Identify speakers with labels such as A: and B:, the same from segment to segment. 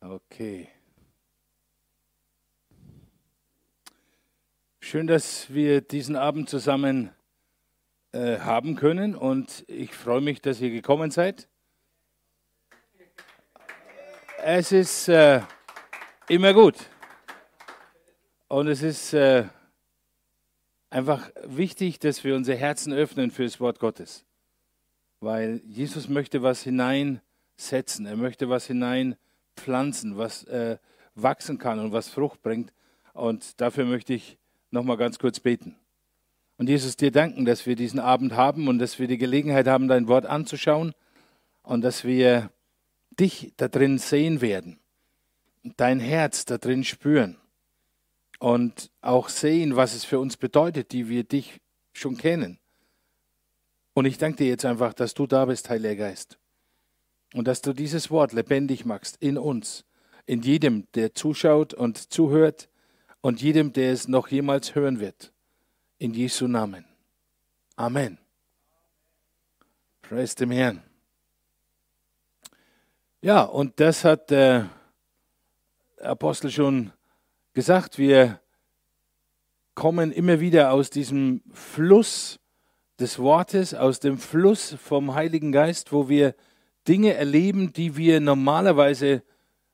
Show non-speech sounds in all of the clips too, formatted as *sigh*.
A: Okay. Schön, dass wir diesen Abend zusammen äh, haben können und ich freue mich, dass ihr gekommen seid. Es ist äh, immer gut und es ist äh, einfach wichtig, dass wir unsere Herzen öffnen für das Wort Gottes, weil Jesus möchte was hineinsetzen, er möchte was hineinpflanzen, was äh, wachsen kann und was Frucht bringt und dafür möchte ich noch mal ganz kurz beten. Und Jesus, dir danken, dass wir diesen Abend haben und dass wir die Gelegenheit haben, dein Wort anzuschauen und dass wir dich da drin sehen werden, dein Herz da drin spüren und auch sehen, was es für uns bedeutet, die wir dich schon kennen. Und ich danke dir jetzt einfach, dass du da bist, Heiliger Geist. Und dass du dieses Wort lebendig machst in uns, in jedem, der zuschaut und zuhört und jedem, der es noch jemals hören wird. In Jesu Namen. Amen. Preis dem Herrn. Ja, und das hat der Apostel schon gesagt. Wir kommen immer wieder aus diesem Fluss des Wortes, aus dem Fluss vom Heiligen Geist, wo wir Dinge erleben, die wir normalerweise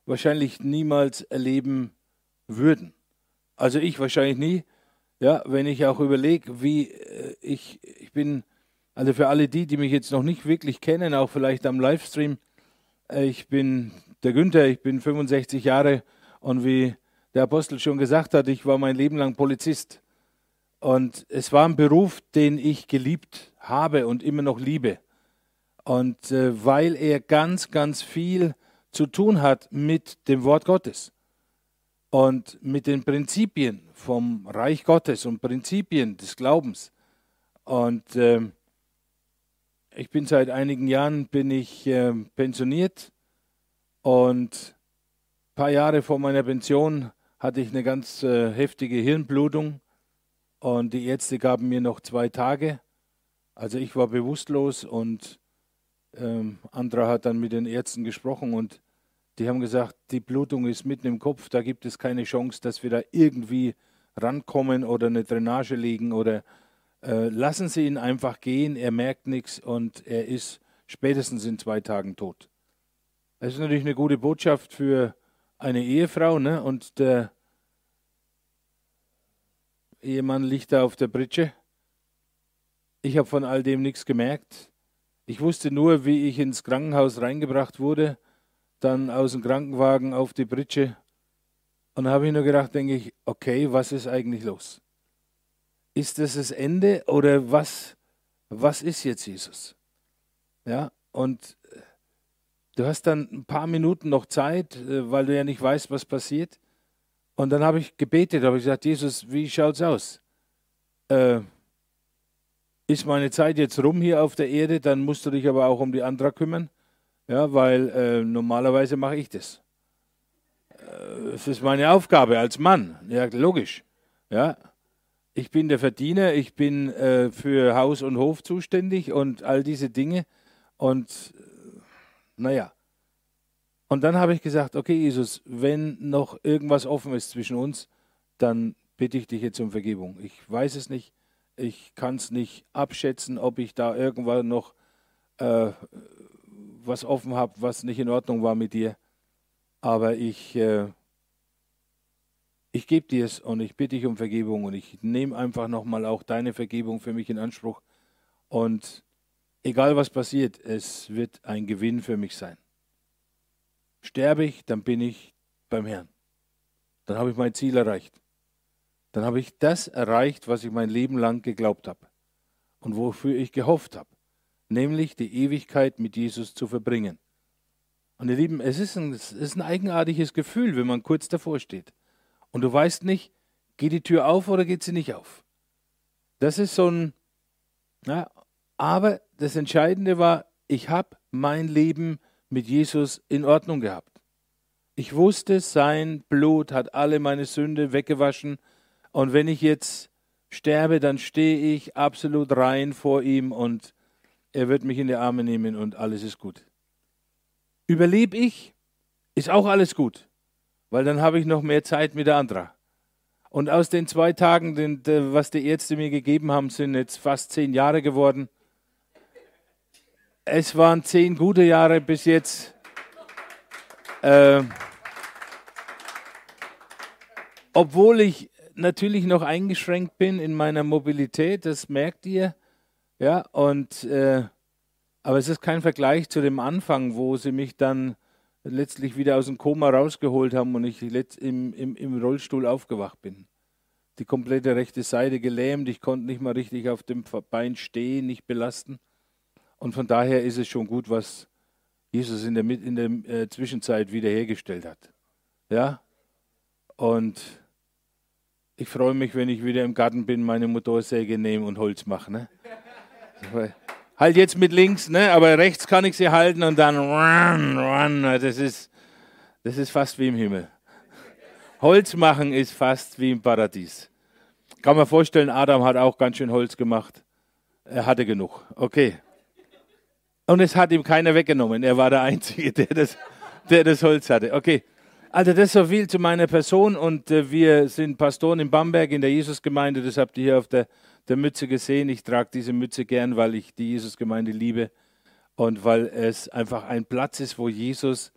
A: wahrscheinlich niemals erleben würden. Also ich wahrscheinlich nie. Ja, wenn ich auch überlege, wie äh, ich, ich bin, also für alle die, die mich jetzt noch nicht wirklich kennen, auch vielleicht am Livestream, äh, ich bin der Günther, ich bin 65 Jahre und wie der Apostel schon gesagt hat, ich war mein Leben lang Polizist. Und es war ein Beruf, den ich geliebt habe und immer noch liebe. Und äh, weil er ganz, ganz viel zu tun hat mit dem Wort Gottes und mit den Prinzipien vom Reich Gottes und Prinzipien des Glaubens. Und äh, ich bin seit einigen Jahren bin ich äh, pensioniert und ein paar Jahre vor meiner Pension hatte ich eine ganz äh, heftige Hirnblutung und die Ärzte gaben mir noch zwei Tage. Also ich war bewusstlos und ähm, Andra hat dann mit den Ärzten gesprochen und die haben gesagt, die Blutung ist mitten im Kopf, da gibt es keine Chance, dass wir da irgendwie rankommen oder eine Drainage legen oder äh, lassen Sie ihn einfach gehen, er merkt nichts und er ist spätestens in zwei Tagen tot. Das ist natürlich eine gute Botschaft für eine Ehefrau, ne? Und der Ehemann liegt da auf der Britsche. Ich habe von all dem nichts gemerkt. Ich wusste nur, wie ich ins Krankenhaus reingebracht wurde dann aus dem Krankenwagen auf die Britsche. Und habe ich nur gedacht, denke ich, okay, was ist eigentlich los? Ist das das Ende oder was, was ist jetzt Jesus? Ja, und äh, du hast dann ein paar Minuten noch Zeit, äh, weil du ja nicht weißt, was passiert. Und dann habe ich gebetet, habe ich gesagt, Jesus, wie schaut's aus? Äh, ist meine Zeit jetzt rum hier auf der Erde, dann musst du dich aber auch um die anderen kümmern. Ja, weil äh, normalerweise mache ich das. Äh, es ist meine Aufgabe als Mann. Ja, logisch. Ja, ich bin der Verdiener, ich bin äh, für Haus und Hof zuständig und all diese Dinge. Und äh, naja. Und dann habe ich gesagt, okay, Jesus, wenn noch irgendwas offen ist zwischen uns, dann bitte ich dich jetzt um Vergebung. Ich weiß es nicht, ich kann es nicht abschätzen, ob ich da irgendwann noch äh, was offen habe, was nicht in Ordnung war mit dir. Aber ich, äh, ich gebe dir es und ich bitte dich um Vergebung und ich nehme einfach nochmal auch deine Vergebung für mich in Anspruch. Und egal was passiert, es wird ein Gewinn für mich sein. Sterbe ich, dann bin ich beim Herrn. Dann habe ich mein Ziel erreicht. Dann habe ich das erreicht, was ich mein Leben lang geglaubt habe und wofür ich gehofft habe nämlich die Ewigkeit mit Jesus zu verbringen. Und ihr Lieben, es ist, ein, es ist ein eigenartiges Gefühl, wenn man kurz davor steht. Und du weißt nicht, geht die Tür auf oder geht sie nicht auf. Das ist so ein, ja, aber das Entscheidende war, ich habe mein Leben mit Jesus in Ordnung gehabt. Ich wusste, sein Blut hat alle meine Sünde weggewaschen. Und wenn ich jetzt sterbe, dann stehe ich absolut rein vor ihm und er wird mich in die Arme nehmen und alles ist gut. Überlebe ich? Ist auch alles gut, weil dann habe ich noch mehr Zeit mit der Andra. Und aus den zwei Tagen, den, was die Ärzte mir gegeben haben, sind jetzt fast zehn Jahre geworden. Es waren zehn gute Jahre bis jetzt. Äh, obwohl ich natürlich noch eingeschränkt bin in meiner Mobilität, das merkt ihr. Ja, und, äh, aber es ist kein Vergleich zu dem Anfang, wo sie mich dann letztlich wieder aus dem Koma rausgeholt haben und ich im, im, im Rollstuhl aufgewacht bin. Die komplette rechte Seite gelähmt, ich konnte nicht mal richtig auf dem Bein stehen, nicht belasten. Und von daher ist es schon gut, was Jesus in der, in der äh, Zwischenzeit wiederhergestellt hat. Ja? Und ich freue mich, wenn ich wieder im Garten bin, meine Motorsäge nehme und Holz mache. Ne? Halt jetzt mit links, ne? aber rechts kann ich sie halten und dann run, run. Das ist, das ist fast wie im Himmel. Holz machen ist fast wie im Paradies. Kann man vorstellen, Adam hat auch ganz schön Holz gemacht. Er hatte genug. Okay. Und es hat ihm keiner weggenommen. Er war der Einzige, *laughs* der das, der das Holz hatte. Okay. Also das so viel zu meiner Person und äh, wir sind Pastoren in Bamberg in der Jesusgemeinde. Das habt ihr hier auf der der Mütze gesehen. Ich trage diese Mütze gern, weil ich die Jesusgemeinde liebe und weil es einfach ein Platz ist, wo Jesus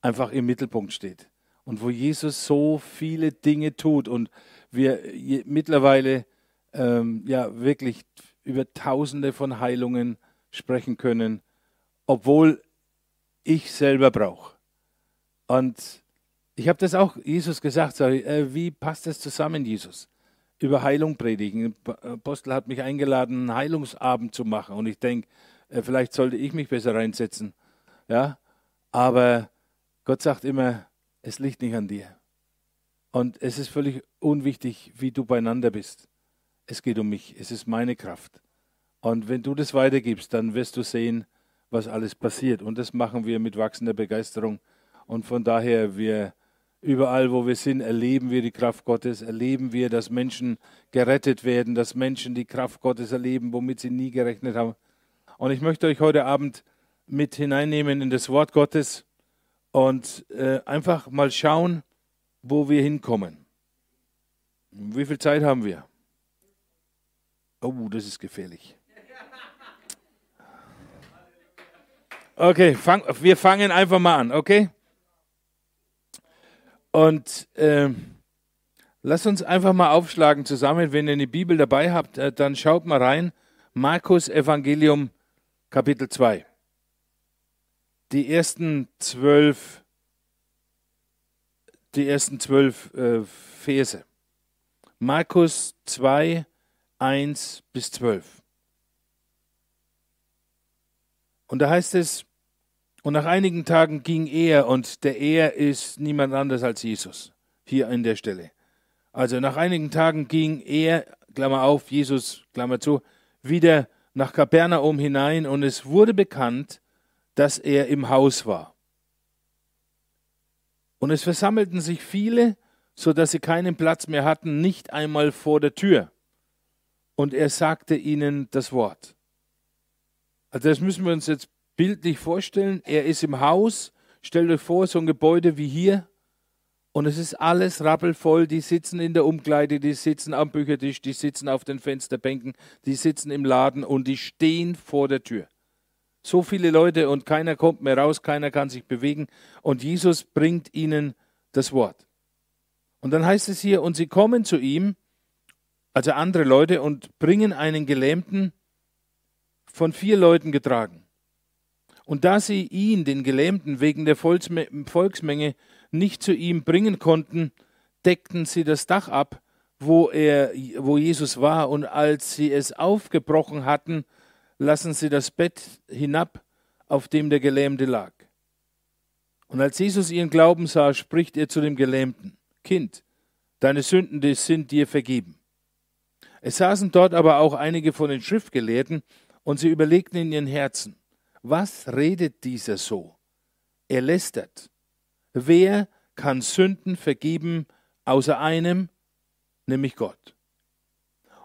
A: einfach im Mittelpunkt steht und wo Jesus so viele Dinge tut und wir mittlerweile ähm, ja wirklich über Tausende von Heilungen sprechen können, obwohl ich selber brauche. Und ich habe das auch Jesus gesagt, sag ich, äh, wie passt das zusammen, Jesus? über Heilung predigen. Apostel hat mich eingeladen, einen Heilungsabend zu machen. Und ich denke, äh, vielleicht sollte ich mich besser reinsetzen. Ja? Aber Gott sagt immer, es liegt nicht an dir. Und es ist völlig unwichtig, wie du beieinander bist. Es geht um mich. Es ist meine Kraft. Und wenn du das weitergibst, dann wirst du sehen, was alles passiert. Und das machen wir mit wachsender Begeisterung. Und von daher, wir Überall, wo wir sind, erleben wir die Kraft Gottes, erleben wir, dass Menschen gerettet werden, dass Menschen die Kraft Gottes erleben, womit sie nie gerechnet haben. Und ich möchte euch heute Abend mit hineinnehmen in das Wort Gottes und äh, einfach mal schauen, wo wir hinkommen. Wie viel Zeit haben wir? Oh, das ist gefährlich. Okay, fang, wir fangen einfach mal an, okay? Und äh, lasst uns einfach mal aufschlagen zusammen. Wenn ihr eine Bibel dabei habt, äh, dann schaut mal rein. Markus Evangelium Kapitel 2. Die ersten zwölf, die ersten zwölf äh, Verse. Markus 2, 1 bis 12. Und da heißt es, und nach einigen Tagen ging er, und der er ist niemand anders als Jesus, hier an der Stelle. Also nach einigen Tagen ging er, Klammer auf, Jesus, Klammer zu, wieder nach Kapernaum hinein, und es wurde bekannt, dass er im Haus war. Und es versammelten sich viele, so dass sie keinen Platz mehr hatten, nicht einmal vor der Tür. Und er sagte ihnen das Wort. Also das müssen wir uns jetzt bildlich vorstellen. Er ist im Haus. Stellt euch vor, so ein Gebäude wie hier. Und es ist alles rappelvoll. Die sitzen in der Umkleide, die sitzen am Büchertisch, die sitzen auf den Fensterbänken, die sitzen im Laden und die stehen vor der Tür. So viele Leute und keiner kommt mehr raus, keiner kann sich bewegen. Und Jesus bringt ihnen das Wort. Und dann heißt es hier, und sie kommen zu ihm, also andere Leute, und bringen einen Gelähmten von vier Leuten getragen. Und da sie ihn, den Gelähmten, wegen der Volksmenge nicht zu ihm bringen konnten, deckten sie das Dach ab, wo, er, wo Jesus war, und als sie es aufgebrochen hatten, lassen sie das Bett hinab, auf dem der Gelähmte lag. Und als Jesus ihren Glauben sah, spricht er zu dem Gelähmten, Kind, deine Sünden sind dir vergeben. Es saßen dort aber auch einige von den Schriftgelehrten, und sie überlegten in ihren Herzen, was redet dieser so? Er lästert. Wer kann Sünden vergeben außer einem, nämlich Gott?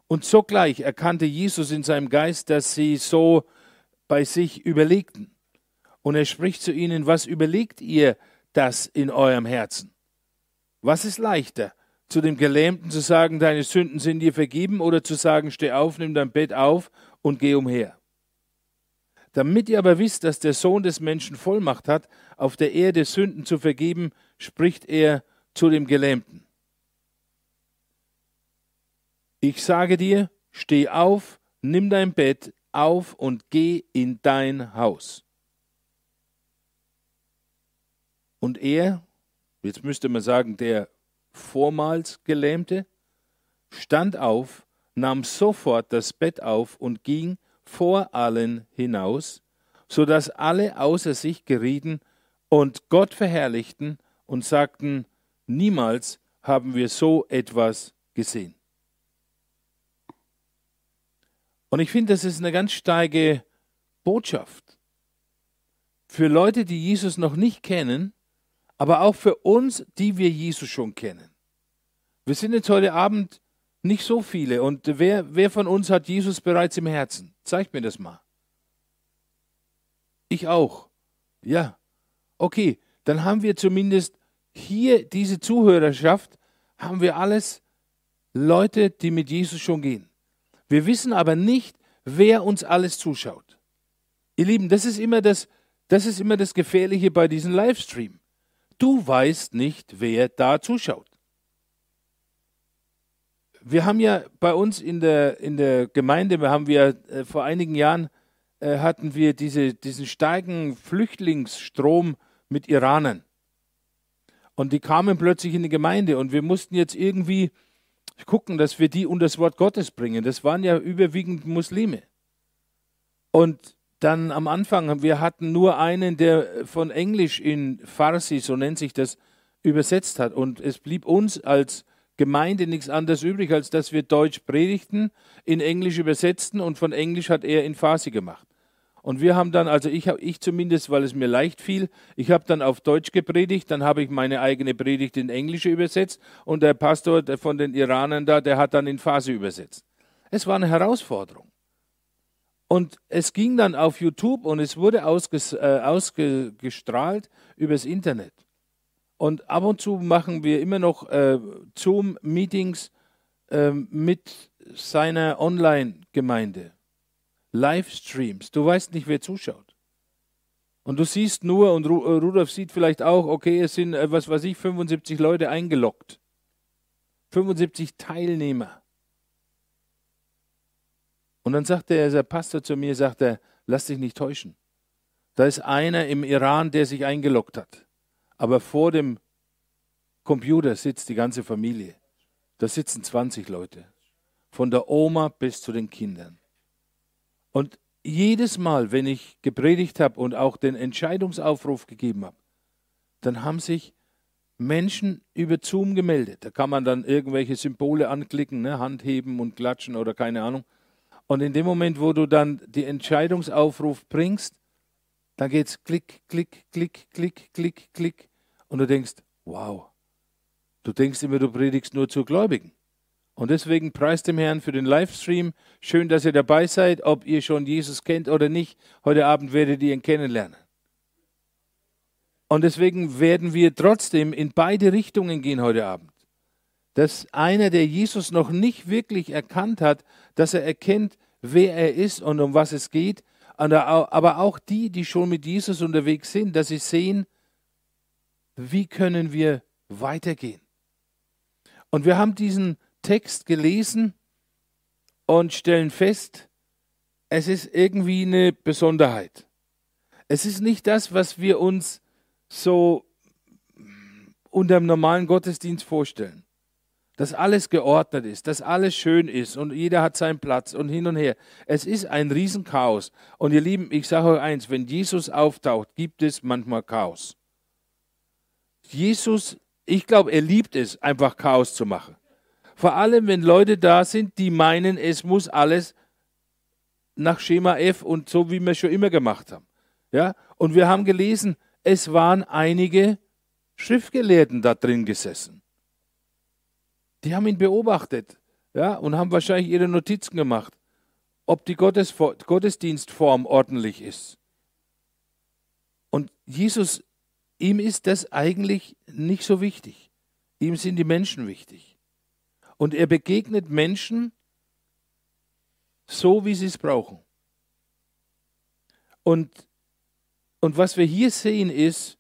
A: Und sogleich erkannte Jesus in seinem Geist, dass sie so bei sich überlegten. Und er spricht zu ihnen, was überlegt ihr das in eurem Herzen? Was ist leichter? Zu dem Gelähmten zu sagen, deine Sünden sind dir vergeben oder zu sagen, steh auf, nimm dein Bett auf und geh umher. Damit ihr aber wisst, dass der Sohn des Menschen Vollmacht hat, auf der Erde Sünden zu vergeben, spricht er zu dem Gelähmten. Ich sage dir, steh auf, nimm dein Bett auf und geh in dein Haus. Und er, jetzt müsste man sagen, der vormals Gelähmte, stand auf, nahm sofort das Bett auf und ging vor allen hinaus, so dass alle außer sich gerieten und Gott verherrlichten und sagten, niemals haben wir so etwas gesehen. Und ich finde, das ist eine ganz steige Botschaft. Für Leute, die Jesus noch nicht kennen, aber auch für uns, die wir Jesus schon kennen. Wir sind jetzt heute Abend nicht so viele. Und wer, wer von uns hat Jesus bereits im Herzen? Zeigt mir das mal. Ich auch. Ja. Okay, dann haben wir zumindest hier diese Zuhörerschaft, haben wir alles Leute, die mit Jesus schon gehen. Wir wissen aber nicht, wer uns alles zuschaut. Ihr Lieben, das ist immer das, das ist immer das Gefährliche bei diesem Livestream. Du weißt nicht, wer da zuschaut. Wir haben ja bei uns in der, in der Gemeinde, wir haben wir äh, vor einigen Jahren äh, hatten wir diese, diesen starken Flüchtlingsstrom mit Iranern. Und die kamen plötzlich in die Gemeinde und wir mussten jetzt irgendwie gucken, dass wir die unter das Wort Gottes bringen. Das waren ja überwiegend Muslime. Und dann am Anfang, wir hatten nur einen, der von Englisch in Farsi, so nennt sich das, übersetzt hat. Und es blieb uns als Gemeinde nichts anderes übrig, als dass wir Deutsch predigten, in Englisch übersetzten und von Englisch hat er in Farsi gemacht. Und wir haben dann, also ich, ich zumindest, weil es mir leicht fiel, ich habe dann auf Deutsch gepredigt, dann habe ich meine eigene Predigt in Englische übersetzt und der Pastor von den Iranern da, der hat dann in Farsi übersetzt. Es war eine Herausforderung. Und es ging dann auf YouTube und es wurde ausges, äh, ausgestrahlt übers Internet. Und ab und zu machen wir immer noch äh, Zoom-Meetings äh, mit seiner Online-Gemeinde. Livestreams. Du weißt nicht, wer zuschaut. Und du siehst nur, und äh, Rudolf sieht vielleicht auch, okay, es sind, äh, was weiß ich, 75 Leute eingeloggt. 75 Teilnehmer. Und dann sagt der, der Pastor zu mir, sagt er, lass dich nicht täuschen. Da ist einer im Iran, der sich eingeloggt hat. Aber vor dem Computer sitzt die ganze Familie. Da sitzen 20 Leute. Von der Oma bis zu den Kindern. Und jedes Mal, wenn ich gepredigt habe und auch den Entscheidungsaufruf gegeben habe, dann haben sich Menschen über Zoom gemeldet. Da kann man dann irgendwelche Symbole anklicken, ne? Hand heben und klatschen oder keine Ahnung. Und in dem Moment, wo du dann die Entscheidungsaufruf bringst, dann geht es klick, klick, klick, klick, klick, klick. Und du denkst, wow. Du denkst immer, du predigst nur zu Gläubigen. Und deswegen preist dem Herrn für den Livestream. Schön, dass ihr dabei seid. Ob ihr schon Jesus kennt oder nicht, heute Abend werdet ihr ihn kennenlernen. Und deswegen werden wir trotzdem in beide Richtungen gehen heute Abend. Dass einer, der Jesus noch nicht wirklich erkannt hat, dass er erkennt, wer er ist und um was es geht, aber auch die, die schon mit Jesus unterwegs sind, dass sie sehen, wie können wir weitergehen. Und wir haben diesen Text gelesen und stellen fest, es ist irgendwie eine Besonderheit. Es ist nicht das, was wir uns so unter dem normalen Gottesdienst vorstellen. Dass alles geordnet ist, dass alles schön ist und jeder hat seinen Platz und hin und her. Es ist ein Riesenchaos. Und ihr Lieben, ich sage euch eins, wenn Jesus auftaucht, gibt es manchmal Chaos. Jesus, ich glaube, er liebt es, einfach Chaos zu machen. Vor allem, wenn Leute da sind, die meinen, es muss alles nach Schema F und so, wie wir schon immer gemacht haben. Ja? Und wir haben gelesen, es waren einige Schriftgelehrten da drin gesessen. Die haben ihn beobachtet ja, und haben wahrscheinlich ihre Notizen gemacht, ob die Gottesdienstform ordentlich ist. Und Jesus ihm ist das eigentlich nicht so wichtig. Ihm sind die Menschen wichtig. Und er begegnet Menschen so, wie sie es brauchen. Und, und was wir hier sehen ist,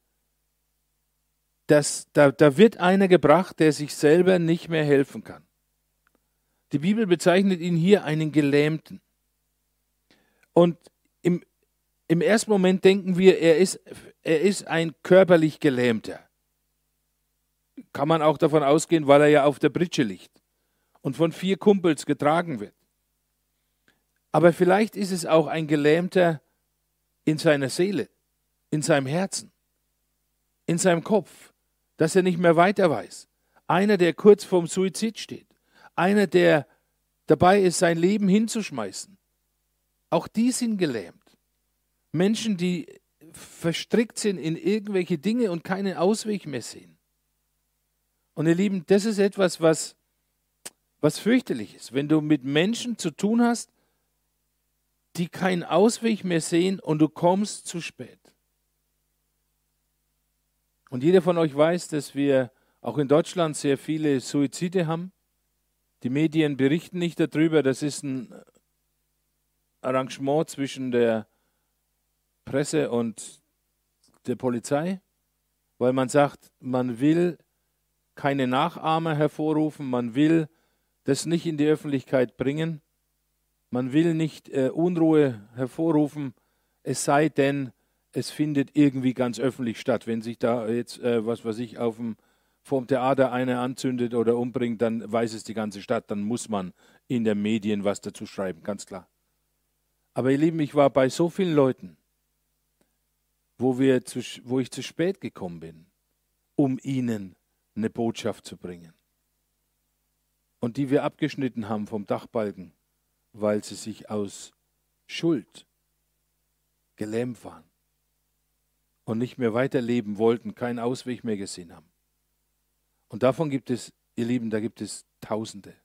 A: dass da, da wird einer gebracht, der sich selber nicht mehr helfen kann. Die Bibel bezeichnet ihn hier einen Gelähmten. Und im, im ersten Moment denken wir, er ist, er ist ein körperlich Gelähmter. Kann man auch davon ausgehen, weil er ja auf der Britsche liegt und von vier Kumpels getragen wird. Aber vielleicht ist es auch ein Gelähmter in seiner Seele, in seinem Herzen, in seinem Kopf, dass er nicht mehr weiter weiß. Einer, der kurz vorm Suizid steht. Einer, der dabei ist, sein Leben hinzuschmeißen. Auch die sind gelähmt. Menschen, die verstrickt sind in irgendwelche Dinge und keinen Ausweg mehr sehen. Und ihr Lieben, das ist etwas, was, was fürchterlich ist. Wenn du mit Menschen zu tun hast, die keinen Ausweg mehr sehen und du kommst zu spät. Und jeder von euch weiß, dass wir auch in Deutschland sehr viele Suizide haben. Die Medien berichten nicht darüber. Das ist ein Arrangement zwischen der Presse und der Polizei, weil man sagt, man will keine Nachahmer hervorrufen, man will das nicht in die Öffentlichkeit bringen, man will nicht äh, Unruhe hervorrufen, es sei denn, es findet irgendwie ganz öffentlich statt. Wenn sich da jetzt, äh, was weiß ich, auf dem vorm Theater einer anzündet oder umbringt, dann weiß es die ganze Stadt, dann muss man in den Medien was dazu schreiben, ganz klar. Aber ihr Lieben, ich war bei so vielen Leuten, wo, wir zu, wo ich zu spät gekommen bin, um ihnen eine Botschaft zu bringen. Und die wir abgeschnitten haben vom Dachbalken, weil sie sich aus Schuld gelähmt waren und nicht mehr weiterleben wollten, keinen Ausweg mehr gesehen haben. Und davon gibt es, ihr Lieben, da gibt es Tausende.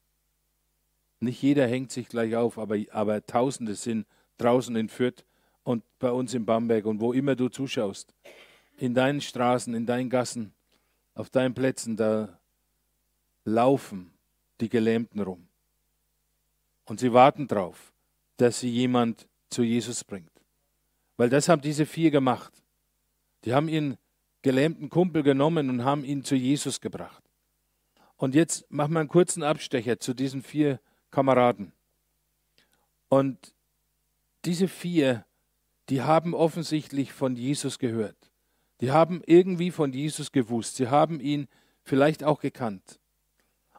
A: Nicht jeder hängt sich gleich auf, aber, aber Tausende sind draußen in Fürth und bei uns in Bamberg und wo immer du zuschaust, in deinen Straßen, in deinen Gassen, auf deinen Plätzen, da laufen die Gelähmten rum. Und sie warten darauf, dass sie jemand zu Jesus bringt. Weil das haben diese vier gemacht. Die haben ihren gelähmten Kumpel genommen und haben ihn zu Jesus gebracht. Und jetzt machen wir einen kurzen Abstecher zu diesen vier Kameraden. Und diese vier die haben offensichtlich von Jesus gehört. Die haben irgendwie von Jesus gewusst. Sie haben ihn vielleicht auch gekannt.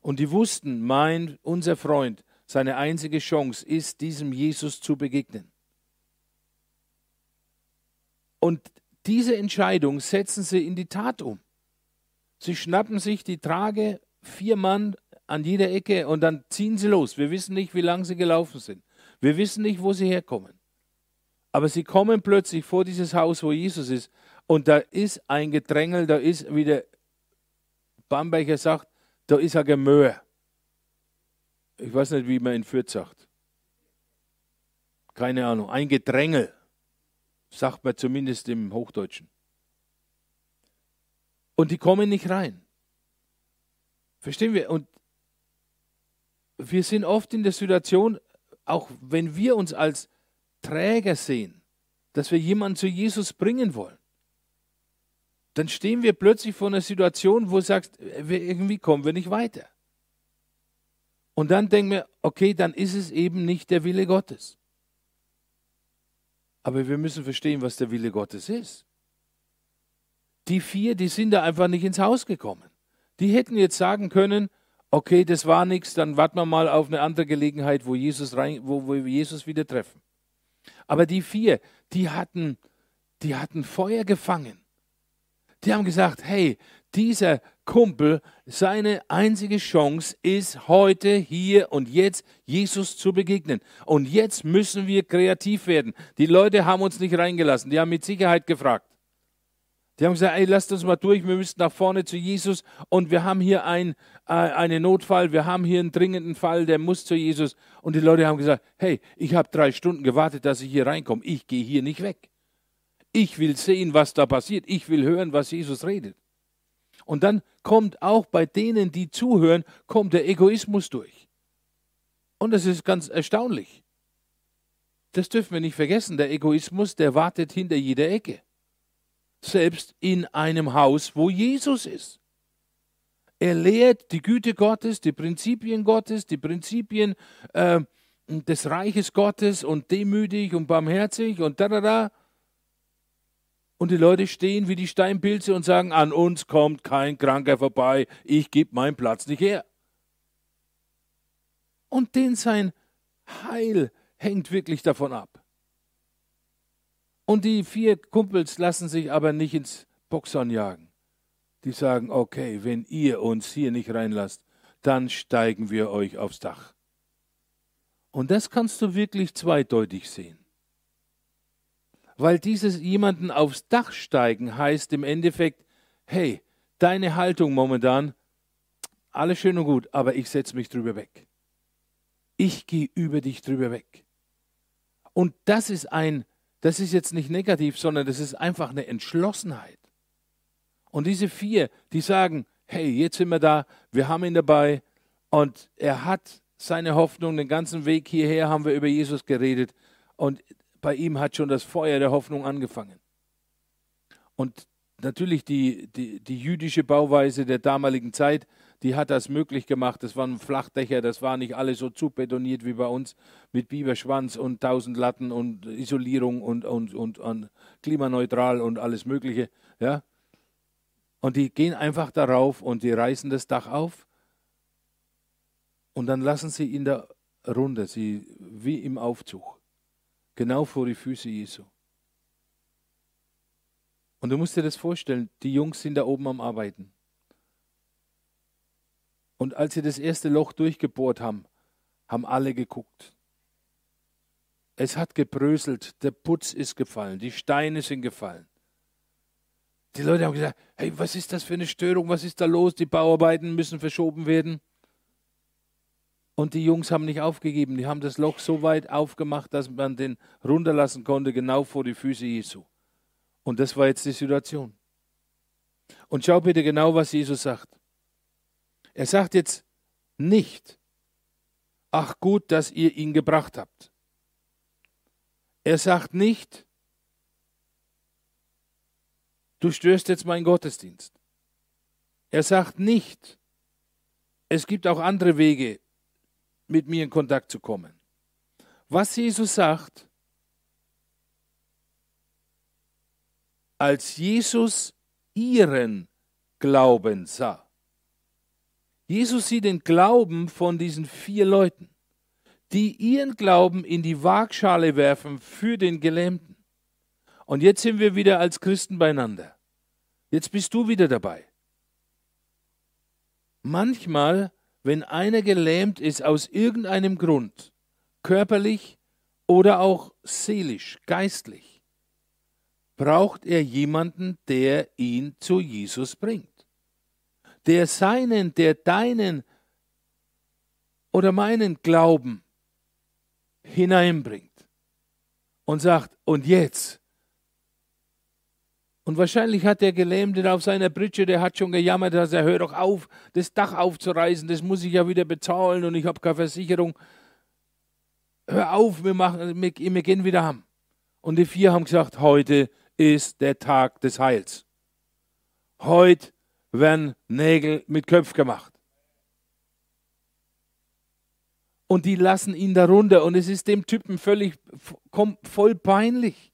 A: Und die wussten, mein, unser Freund, seine einzige Chance ist, diesem Jesus zu begegnen. Und diese Entscheidung setzen sie in die Tat um. Sie schnappen sich die Trage, vier Mann an jeder Ecke und dann ziehen sie los. Wir wissen nicht, wie lange sie gelaufen sind. Wir wissen nicht, wo sie herkommen. Aber sie kommen plötzlich vor dieses Haus, wo Jesus ist, und da ist ein Gedrängel, da ist, wie der Bamberger sagt, da ist ein Gemöhr. Ich weiß nicht, wie man in Fürth sagt. Keine Ahnung. Ein Gedrängel, sagt man zumindest im Hochdeutschen. Und die kommen nicht rein. Verstehen wir? Und wir sind oft in der Situation, auch wenn wir uns als Träger sehen, dass wir jemanden zu Jesus bringen wollen, dann stehen wir plötzlich vor einer Situation, wo du sagst, irgendwie kommen wir nicht weiter. Und dann denken wir, okay, dann ist es eben nicht der Wille Gottes. Aber wir müssen verstehen, was der Wille Gottes ist. Die vier, die sind da einfach nicht ins Haus gekommen. Die hätten jetzt sagen können, okay, das war nichts, dann warten wir mal auf eine andere Gelegenheit, wo, Jesus rein, wo, wo wir Jesus wieder treffen. Aber die vier, die hatten, die hatten Feuer gefangen. Die haben gesagt, hey, dieser Kumpel, seine einzige Chance ist heute, hier und jetzt Jesus zu begegnen. Und jetzt müssen wir kreativ werden. Die Leute haben uns nicht reingelassen. Die haben mit Sicherheit gefragt. Die haben gesagt, ey, lasst uns mal durch, wir müssen nach vorne zu Jesus und wir haben hier ein, äh, einen Notfall, wir haben hier einen dringenden Fall, der muss zu Jesus. Und die Leute haben gesagt, hey, ich habe drei Stunden gewartet, dass ich hier reinkomme. Ich gehe hier nicht weg. Ich will sehen, was da passiert. Ich will hören, was Jesus redet. Und dann kommt auch bei denen, die zuhören, kommt der Egoismus durch. Und das ist ganz erstaunlich. Das dürfen wir nicht vergessen. Der Egoismus, der wartet hinter jeder Ecke. Selbst in einem Haus, wo Jesus ist. Er lehrt die Güte Gottes, die Prinzipien Gottes, die Prinzipien äh, des Reiches Gottes und demütig und barmherzig und da da da. Und die Leute stehen wie die Steinpilze und sagen, an uns kommt kein Kranker vorbei, ich gebe meinen Platz nicht her. Und den sein Heil hängt wirklich davon ab. Und die vier Kumpels lassen sich aber nicht ins Boxhorn jagen. Die sagen, okay, wenn ihr uns hier nicht reinlasst, dann steigen wir euch aufs Dach. Und das kannst du wirklich zweideutig sehen. Weil dieses jemanden aufs Dach steigen heißt im Endeffekt, hey, deine Haltung momentan, alles schön und gut, aber ich setze mich drüber weg. Ich gehe über dich drüber weg. Und das ist ein, das ist jetzt nicht negativ, sondern das ist einfach eine Entschlossenheit. Und diese vier, die sagen, hey, jetzt sind wir da, wir haben ihn dabei und er hat seine Hoffnung, den ganzen Weg hierher haben wir über Jesus geredet und bei ihm hat schon das Feuer der Hoffnung angefangen. Und natürlich die, die, die jüdische Bauweise der damaligen Zeit, die hat das möglich gemacht. Das waren Flachdächer, das war nicht alles so zubetoniert wie bei uns mit Biberschwanz und tausend Latten und Isolierung und, und, und, und klimaneutral und alles Mögliche. Ja? Und die gehen einfach darauf und die reißen das Dach auf und dann lassen sie ihn da runter, sie wie im Aufzug, genau vor die Füße Jesu. Und du musst dir das vorstellen, die Jungs sind da oben am Arbeiten. Und als sie das erste Loch durchgebohrt haben, haben alle geguckt. Es hat gebröselt, der Putz ist gefallen, die Steine sind gefallen. Die Leute haben gesagt, hey, was ist das für eine Störung, was ist da los, die Bauarbeiten müssen verschoben werden. Und die Jungs haben nicht aufgegeben. Die haben das Loch so weit aufgemacht, dass man den runterlassen konnte, genau vor die Füße Jesu. Und das war jetzt die Situation. Und schau bitte genau, was Jesus sagt. Er sagt jetzt nicht, ach gut, dass ihr ihn gebracht habt. Er sagt nicht, du störst jetzt meinen Gottesdienst. Er sagt nicht, es gibt auch andere Wege, mit mir in Kontakt zu kommen. Was Jesus sagt, als Jesus ihren Glauben sah. Jesus sieht den Glauben von diesen vier Leuten, die ihren Glauben in die Waagschale werfen für den Gelähmten. Und jetzt sind wir wieder als Christen beieinander. Jetzt bist du wieder dabei. Manchmal wenn einer gelähmt ist aus irgendeinem Grund, körperlich oder auch seelisch, geistlich, braucht er jemanden, der ihn zu Jesus bringt. Der seinen, der deinen oder meinen Glauben hineinbringt und sagt, und jetzt und wahrscheinlich hat der Gelähmte auf seiner Britsche, der hat schon gejammert, dass er hört doch auf, das Dach aufzureißen, das muss ich ja wieder bezahlen und ich habe keine Versicherung. Hör auf, wir, machen, wir, wir gehen wieder heim. Und die vier haben gesagt, heute ist der Tag des Heils. Heute werden Nägel mit Köpf gemacht. Und die lassen ihn darunter und es ist dem Typen völlig voll peinlich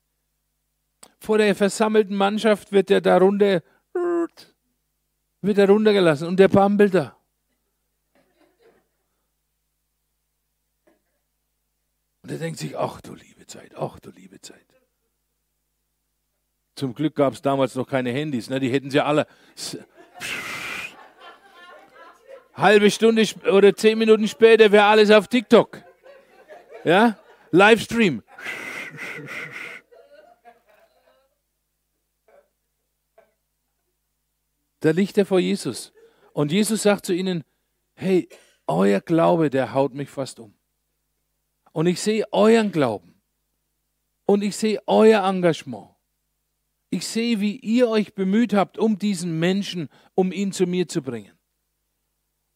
A: vor der versammelten Mannschaft wird er darunter wird er runtergelassen und der bampelt da. Und er denkt sich, ach du liebe Zeit, ach du liebe Zeit. Zum Glück gab es damals noch keine Handys, ne? die hätten sie alle. Halbe Stunde oder zehn Minuten später wäre alles auf TikTok. Ja? Livestream. Da liegt er vor Jesus. Und Jesus sagt zu ihnen, hey, euer Glaube, der haut mich fast um. Und ich sehe euren Glauben. Und ich sehe euer Engagement. Ich sehe, wie ihr euch bemüht habt, um diesen Menschen, um ihn zu mir zu bringen.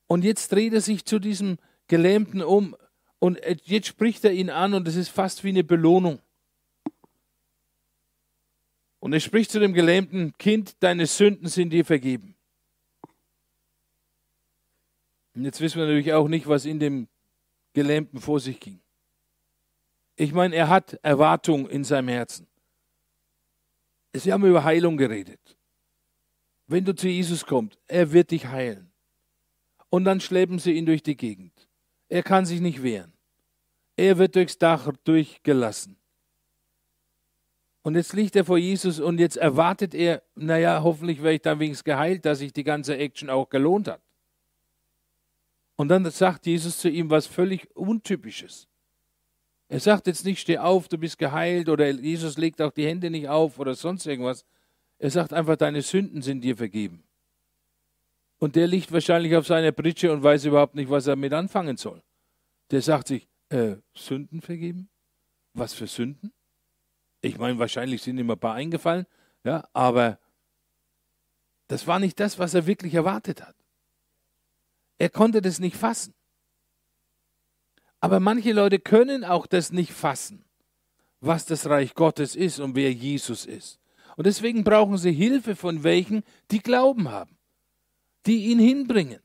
A: Und jetzt dreht er sich zu diesem Gelähmten um und jetzt spricht er ihn an und es ist fast wie eine Belohnung. Und er spricht zu dem gelähmten Kind, deine Sünden sind dir vergeben. Und jetzt wissen wir natürlich auch nicht, was in dem Gelähmten vor sich ging. Ich meine, er hat Erwartung in seinem Herzen. Sie haben über Heilung geredet. Wenn du zu Jesus kommst, er wird dich heilen. Und dann schleppen sie ihn durch die Gegend. Er kann sich nicht wehren. Er wird durchs Dach durchgelassen. Und jetzt liegt er vor Jesus und jetzt erwartet er, naja, hoffentlich werde ich dann wenigstens geheilt, dass sich die ganze Action auch gelohnt hat. Und dann sagt Jesus zu ihm was völlig Untypisches. Er sagt jetzt nicht, steh auf, du bist geheilt, oder Jesus legt auch die Hände nicht auf oder sonst irgendwas. Er sagt einfach, deine Sünden sind dir vergeben. Und der liegt wahrscheinlich auf seiner Pritsche und weiß überhaupt nicht, was er mit anfangen soll. Der sagt sich, äh, Sünden vergeben? Was für Sünden? Ich meine, wahrscheinlich sind ihm ein paar eingefallen, ja, aber das war nicht das, was er wirklich erwartet hat. Er konnte das nicht fassen. Aber manche Leute können auch das nicht fassen, was das Reich Gottes ist und wer Jesus ist. Und deswegen brauchen sie Hilfe von welchen, die Glauben haben, die ihn hinbringen.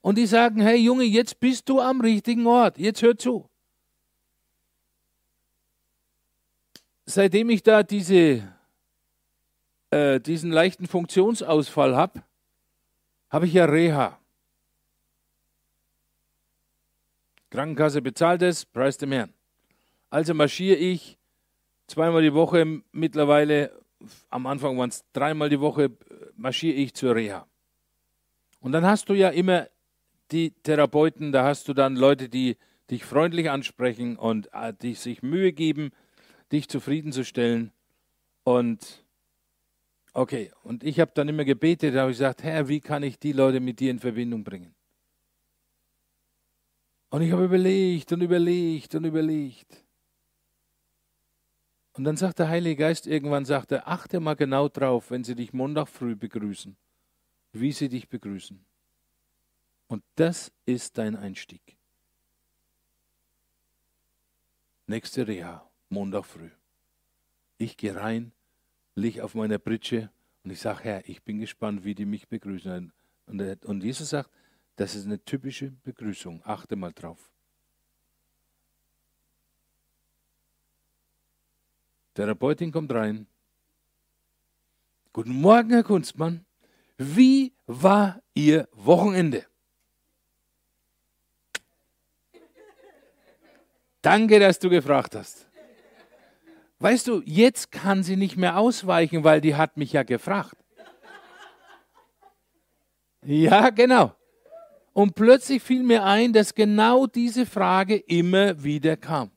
A: Und die sagen, hey Junge, jetzt bist du am richtigen Ort, jetzt hör zu. Seitdem ich da diese, äh, diesen leichten Funktionsausfall habe, habe ich ja Reha. Krankenkasse bezahlt es, preis dem Herrn. Also marschiere ich zweimal die Woche mittlerweile, am Anfang waren es dreimal die Woche, marschiere ich zur Reha. Und dann hast du ja immer die Therapeuten, da hast du dann Leute, die dich freundlich ansprechen und äh, die sich Mühe geben, dich zufriedenzustellen. Und okay, und ich habe dann immer gebetet, da habe ich gesagt, Herr, wie kann ich die Leute mit dir in Verbindung bringen? Und ich habe überlegt und überlegt und überlegt. Und dann sagt der Heilige Geist irgendwann, sagt er, achte mal genau drauf, wenn sie dich Montag früh begrüßen, wie sie dich begrüßen. Und das ist dein Einstieg. Nächste Reha, Montag früh. Ich gehe rein, liege auf meiner Pritsche und ich sage, Herr, ich bin gespannt, wie die mich begrüßen. Und, und Jesus sagt, das ist eine typische Begrüßung. Achte mal drauf. Therapeutin kommt rein. Guten Morgen, Herr Kunstmann. Wie war Ihr Wochenende? Danke, dass du gefragt hast. Weißt du, jetzt kann sie nicht mehr ausweichen, weil die hat mich ja gefragt. Ja, genau. Und plötzlich fiel mir ein, dass genau diese Frage immer wieder kam.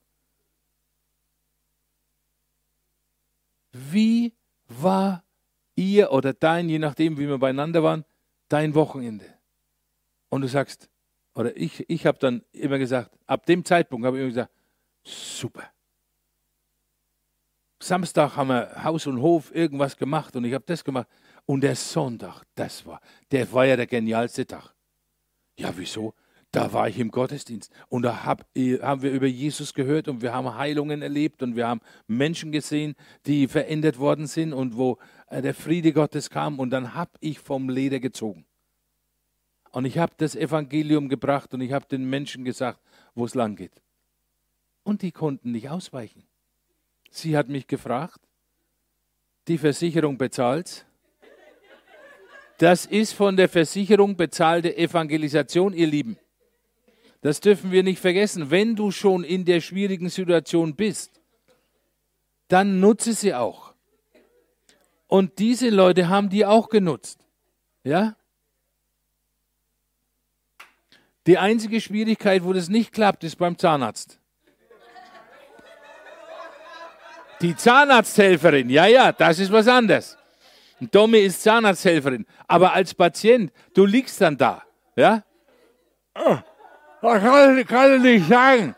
A: Wie war ihr oder dein, je nachdem, wie wir beieinander waren, dein Wochenende? Und du sagst, oder ich, ich habe dann immer gesagt, ab dem Zeitpunkt habe ich immer gesagt, super. Samstag haben wir Haus und Hof irgendwas gemacht und ich habe das gemacht. Und der Sonntag, das war, der war ja der genialste Tag. Ja, wieso? Da war ich im Gottesdienst und da hab, haben wir über Jesus gehört und wir haben Heilungen erlebt und wir haben Menschen gesehen, die verändert worden sind und wo äh, der Friede Gottes kam und dann habe ich vom Leder gezogen. Und ich habe das Evangelium gebracht und ich habe den Menschen gesagt, wo es lang geht. Und die konnten nicht ausweichen. Sie hat mich gefragt, die Versicherung bezahlt das ist von der Versicherung bezahlte Evangelisation, ihr Lieben. Das dürfen wir nicht vergessen. Wenn du schon in der schwierigen Situation bist, dann nutze sie auch. Und diese Leute haben die auch genutzt. Ja? Die einzige Schwierigkeit, wo das nicht klappt, ist beim Zahnarzt. Die Zahnarzthelferin, ja, ja, das ist was anderes. Domi ist Zahnarzthelferin. Aber als Patient, du liegst dann da. Ja? Das kann, kann ich nicht sagen.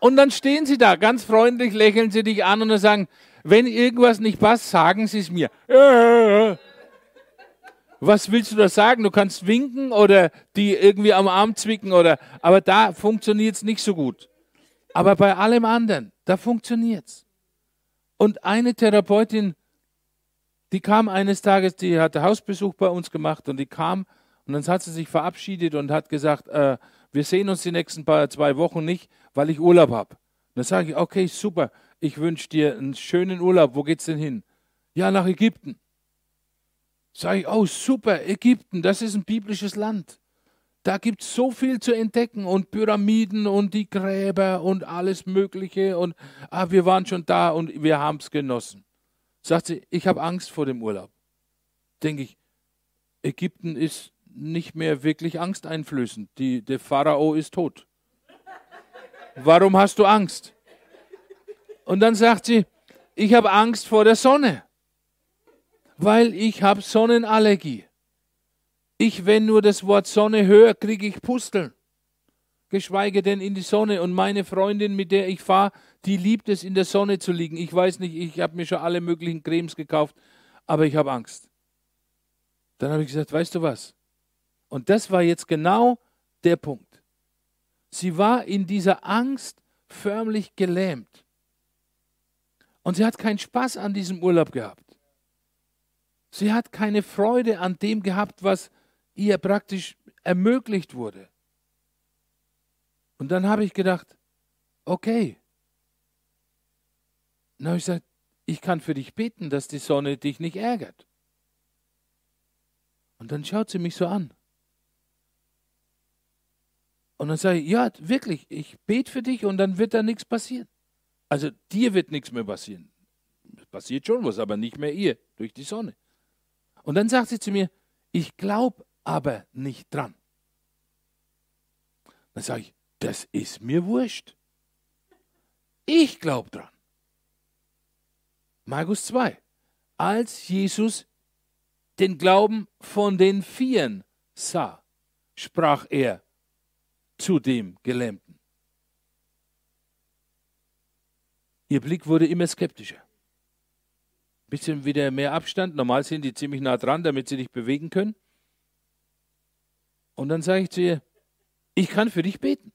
A: Und dann stehen sie da, ganz freundlich lächeln sie dich an und dann sagen, wenn irgendwas nicht passt, sagen Sie es mir. Was willst du da sagen? Du kannst winken oder die irgendwie am Arm zwicken oder, aber da funktioniert es nicht so gut. Aber bei allem anderen, da funktioniert es. Und eine Therapeutin, die kam eines Tages, die hatte Hausbesuch bei uns gemacht und die kam und dann hat sie sich verabschiedet und hat gesagt, äh, wir sehen uns die nächsten paar, zwei Wochen nicht, weil ich Urlaub habe. Dann sage ich, okay, super, ich wünsche dir einen schönen Urlaub. Wo geht's denn hin? Ja, nach Ägypten. Sage ich, oh super, Ägypten, das ist ein biblisches Land. Da gibt es so viel zu entdecken und Pyramiden und die Gräber und alles Mögliche und ah, wir waren schon da und wir haben es genossen. Sagt sie, ich habe Angst vor dem Urlaub. Denke ich, Ägypten ist nicht mehr wirklich angsteinflößend. Die, der Pharao ist tot. Warum hast du Angst? Und dann sagt sie, ich habe Angst vor der Sonne weil ich habe Sonnenallergie. Ich, wenn nur das Wort Sonne höre, kriege ich Pusteln. Geschweige denn in die Sonne. Und meine Freundin, mit der ich fahre, die liebt es, in der Sonne zu liegen. Ich weiß nicht, ich habe mir schon alle möglichen Cremes gekauft, aber ich habe Angst. Dann habe ich gesagt, weißt du was? Und das war jetzt genau der Punkt. Sie war in dieser Angst förmlich gelähmt. Und sie hat keinen Spaß an diesem Urlaub gehabt. Sie hat keine Freude an dem gehabt, was ihr praktisch ermöglicht wurde. Und dann habe ich gedacht, okay. Dann habe ich gesagt, ich kann für dich beten, dass die Sonne dich nicht ärgert. Und dann schaut sie mich so an. Und dann sage ich, ja, wirklich, ich bete für dich und dann wird da nichts passieren. Also dir wird nichts mehr passieren. Es passiert schon was, aber nicht mehr ihr, durch die Sonne. Und dann sagt sie zu mir, ich glaube aber nicht dran. Dann sage ich, das ist mir wurscht. Ich glaube dran. Markus 2. Als Jesus den Glauben von den Vieren sah, sprach er zu dem Gelähmten. Ihr Blick wurde immer skeptischer bisschen wieder mehr Abstand. Normal sind die ziemlich nah dran, damit sie dich bewegen können. Und dann sage ich zu ihr, ich kann für dich beten.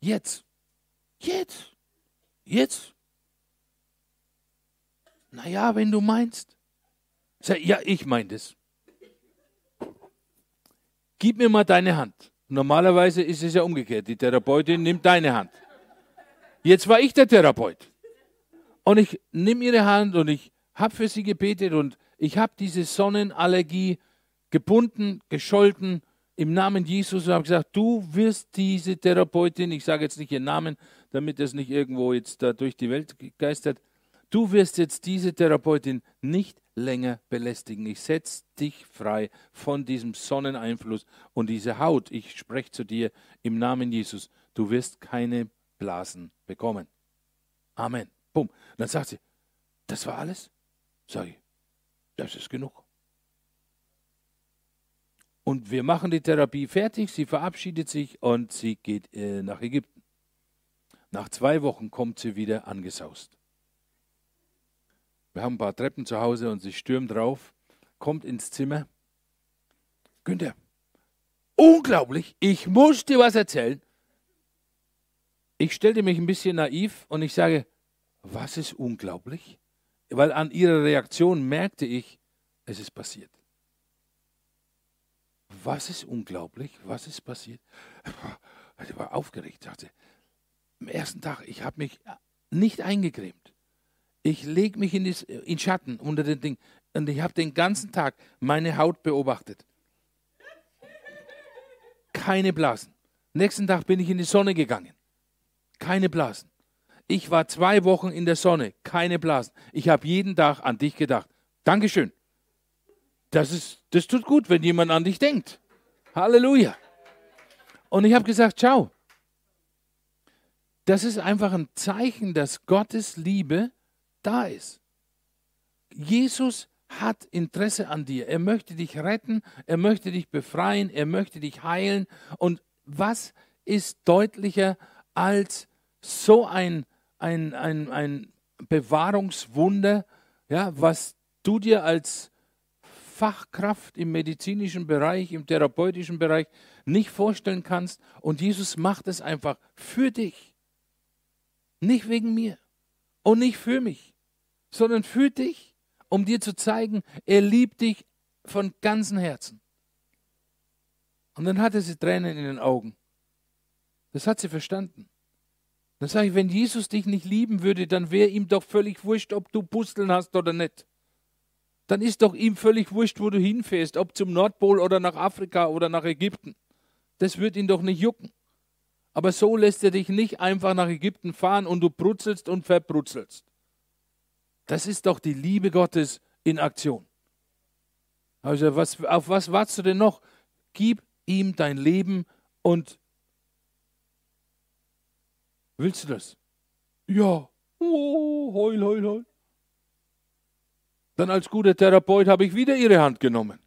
A: Jetzt. Jetzt. Jetzt. Naja, wenn du meinst. Ja, ich meine das. Gib mir mal deine Hand. Normalerweise ist es ja umgekehrt. Die Therapeutin nimmt deine Hand. Jetzt war ich der Therapeut. Und ich nehme ihre Hand und ich habe für sie gebetet und ich habe diese Sonnenallergie gebunden, gescholten im Namen Jesus und habe gesagt, du wirst diese Therapeutin, ich sage jetzt nicht ihren Namen, damit das nicht irgendwo jetzt da durch die Welt geistert, du wirst jetzt diese Therapeutin nicht länger belästigen. Ich setze dich frei von diesem Sonneneinfluss und diese Haut. Ich spreche zu dir im Namen Jesus. Du wirst keine Blasen bekommen. Amen. Bumm. dann sagt sie, das war alles? Sag ich, das ist genug. Und wir machen die Therapie fertig, sie verabschiedet sich und sie geht äh, nach Ägypten. Nach zwei Wochen kommt sie wieder angesaust. Wir haben ein paar Treppen zu Hause und sie stürmt drauf, kommt ins Zimmer. Günther, unglaublich, ich muss dir was erzählen. Ich stellte mich ein bisschen naiv und ich sage, was ist unglaublich? weil an ihrer Reaktion merkte ich, es ist passiert. Was ist unglaublich? Was ist passiert? Ich *laughs* war aufgeregt, sagte. Am ersten Tag, ich habe mich nicht eingecremt. Ich lege mich in, die, in Schatten unter den Ding und ich habe den ganzen Tag meine Haut beobachtet. Keine Blasen. Nächsten Tag bin ich in die Sonne gegangen. Keine Blasen. Ich war zwei Wochen in der Sonne, keine Blasen. Ich habe jeden Tag an dich gedacht. Dankeschön. Das, ist, das tut gut, wenn jemand an dich denkt. Halleluja. Und ich habe gesagt, ciao. Das ist einfach ein Zeichen, dass Gottes Liebe da ist. Jesus hat Interesse an dir. Er möchte dich retten, er möchte dich befreien, er möchte dich heilen. Und was ist deutlicher als so ein ein, ein, ein Bewahrungswunder, ja, was du dir als Fachkraft im medizinischen Bereich, im therapeutischen Bereich nicht vorstellen kannst. Und Jesus macht es einfach für dich. Nicht wegen mir und nicht für mich, sondern für dich, um dir zu zeigen, er liebt dich von ganzem Herzen. Und dann hatte sie Tränen in den Augen. Das hat sie verstanden. Dann sage ich, wenn Jesus dich nicht lieben würde, dann wäre ihm doch völlig wurscht, ob du Pusteln hast oder nicht. Dann ist doch ihm völlig wurscht, wo du hinfährst, ob zum Nordpol oder nach Afrika oder nach Ägypten. Das wird ihn doch nicht jucken. Aber so lässt er dich nicht einfach nach Ägypten fahren und du brutzelst und verbrutzelst. Das ist doch die Liebe Gottes in Aktion. Also was, auf was wartest du denn noch? Gib ihm dein Leben und willst du das? Ja. Oh, heul, heul, heul. Dann als guter Therapeut habe ich wieder ihre Hand genommen.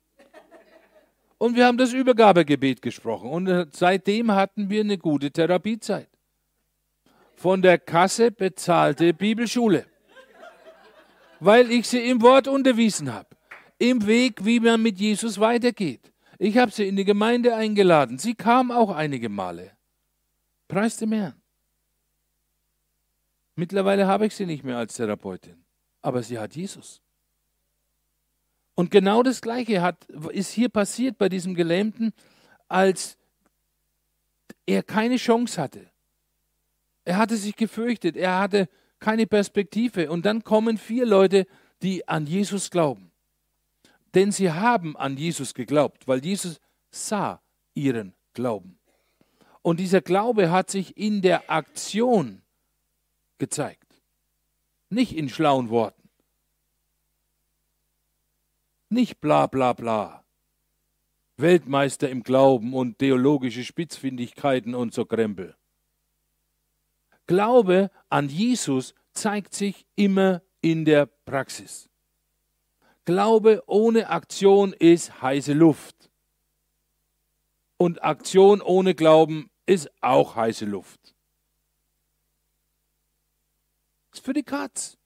A: Und wir haben das Übergabegebet gesprochen. Und äh, seitdem hatten wir eine gute Therapiezeit. Von der Kasse bezahlte Bibelschule. Weil ich sie im Wort unterwiesen habe. Im Weg, wie man mit Jesus weitergeht. Ich habe sie in die Gemeinde eingeladen. Sie kam auch einige Male. Preis dem Herrn. Mittlerweile habe ich sie nicht mehr als Therapeutin. Aber sie hat Jesus. Und genau das Gleiche hat, ist hier passiert bei diesem Gelähmten, als er keine Chance hatte. Er hatte sich gefürchtet, er hatte keine Perspektive. Und dann kommen vier Leute, die an Jesus glauben. Denn sie haben an Jesus geglaubt, weil Jesus sah ihren Glauben. Und dieser Glaube hat sich in der Aktion gezeigt, nicht in schlauen Worten. Nicht bla bla bla. Weltmeister im Glauben und theologische Spitzfindigkeiten und so Krempel. Glaube an Jesus zeigt sich immer in der Praxis. Glaube ohne Aktion ist heiße Luft. Und Aktion ohne Glauben ist auch heiße Luft. Ist für die Katz.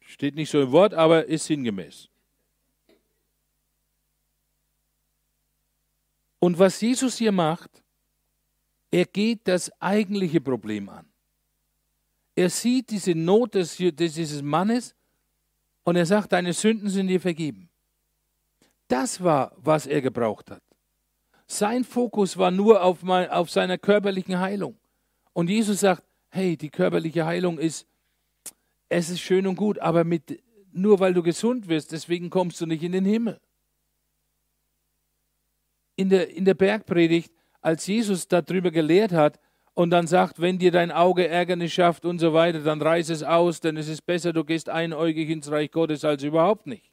A: Steht nicht so im Wort, aber ist sinngemäß. Und was Jesus hier macht, er geht das eigentliche Problem an. Er sieht diese Not des, dieses Mannes und er sagt, deine Sünden sind dir vergeben. Das war, was er gebraucht hat. Sein Fokus war nur auf, mein, auf seiner körperlichen Heilung. Und Jesus sagt, hey, die körperliche Heilung ist, es ist schön und gut, aber mit, nur weil du gesund wirst, deswegen kommst du nicht in den Himmel in der, in der Bergpredigt, als Jesus darüber gelehrt hat und dann sagt, wenn dir dein Auge Ärgernis schafft und so weiter, dann reiß es aus, denn es ist besser, du gehst einäugig ins Reich Gottes als überhaupt nicht.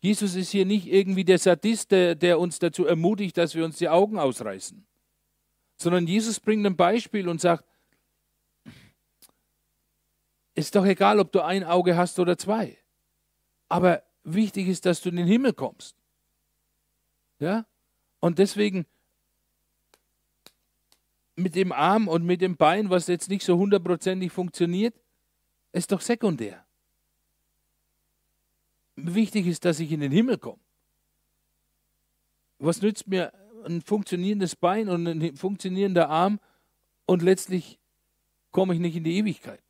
A: Jesus ist hier nicht irgendwie der Sadist, der, der uns dazu ermutigt, dass wir uns die Augen ausreißen, sondern Jesus bringt ein Beispiel und sagt, ist doch egal, ob du ein Auge hast oder zwei. Aber wichtig ist, dass du in den Himmel kommst. Ja? Und deswegen mit dem Arm und mit dem Bein, was jetzt nicht so hundertprozentig funktioniert, ist doch sekundär. Wichtig ist, dass ich in den Himmel komme. Was nützt mir ein funktionierendes Bein und ein funktionierender Arm und letztlich komme ich nicht in die Ewigkeit?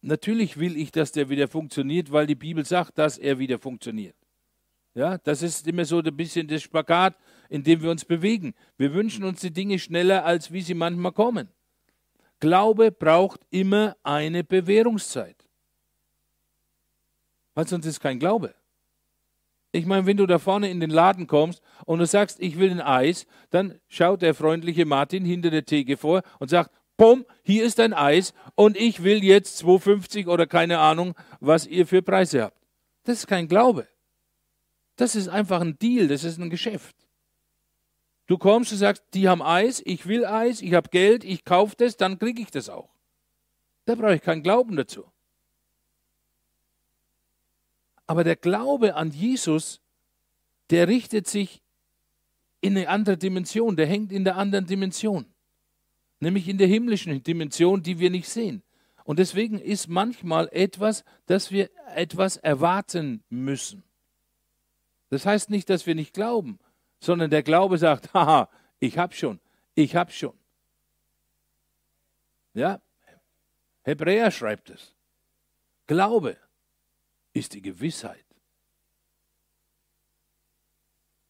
A: Natürlich will ich, dass der wieder funktioniert, weil die Bibel sagt, dass er wieder funktioniert. Ja, das ist immer so ein bisschen das Spagat, in dem wir uns bewegen. Wir wünschen uns die Dinge schneller, als wie sie manchmal kommen. Glaube braucht immer eine Bewährungszeit. Weil sonst ist kein Glaube. Ich meine, wenn du da vorne in den Laden kommst und du sagst, ich will ein Eis, dann schaut der freundliche Martin hinter der Theke vor und sagt, bumm, hier ist ein Eis und ich will jetzt 2,50 oder keine Ahnung, was ihr für Preise habt. Das ist kein Glaube. Das ist einfach ein Deal, das ist ein Geschäft. Du kommst und sagst, die haben Eis, ich will Eis, ich habe Geld, ich kaufe das, dann kriege ich das auch. Da brauche ich keinen Glauben dazu. Aber der Glaube an Jesus, der richtet sich in eine andere Dimension, der hängt in der anderen Dimension. nämlich in der himmlischen Dimension, die wir nicht sehen. Und deswegen ist manchmal etwas, dass wir etwas erwarten müssen. Das heißt nicht, dass wir nicht glauben, sondern der Glaube sagt, *laughs* haha, ich hab schon, ich hab schon. Ja, Hebräer schreibt es. Glaube ist die Gewissheit.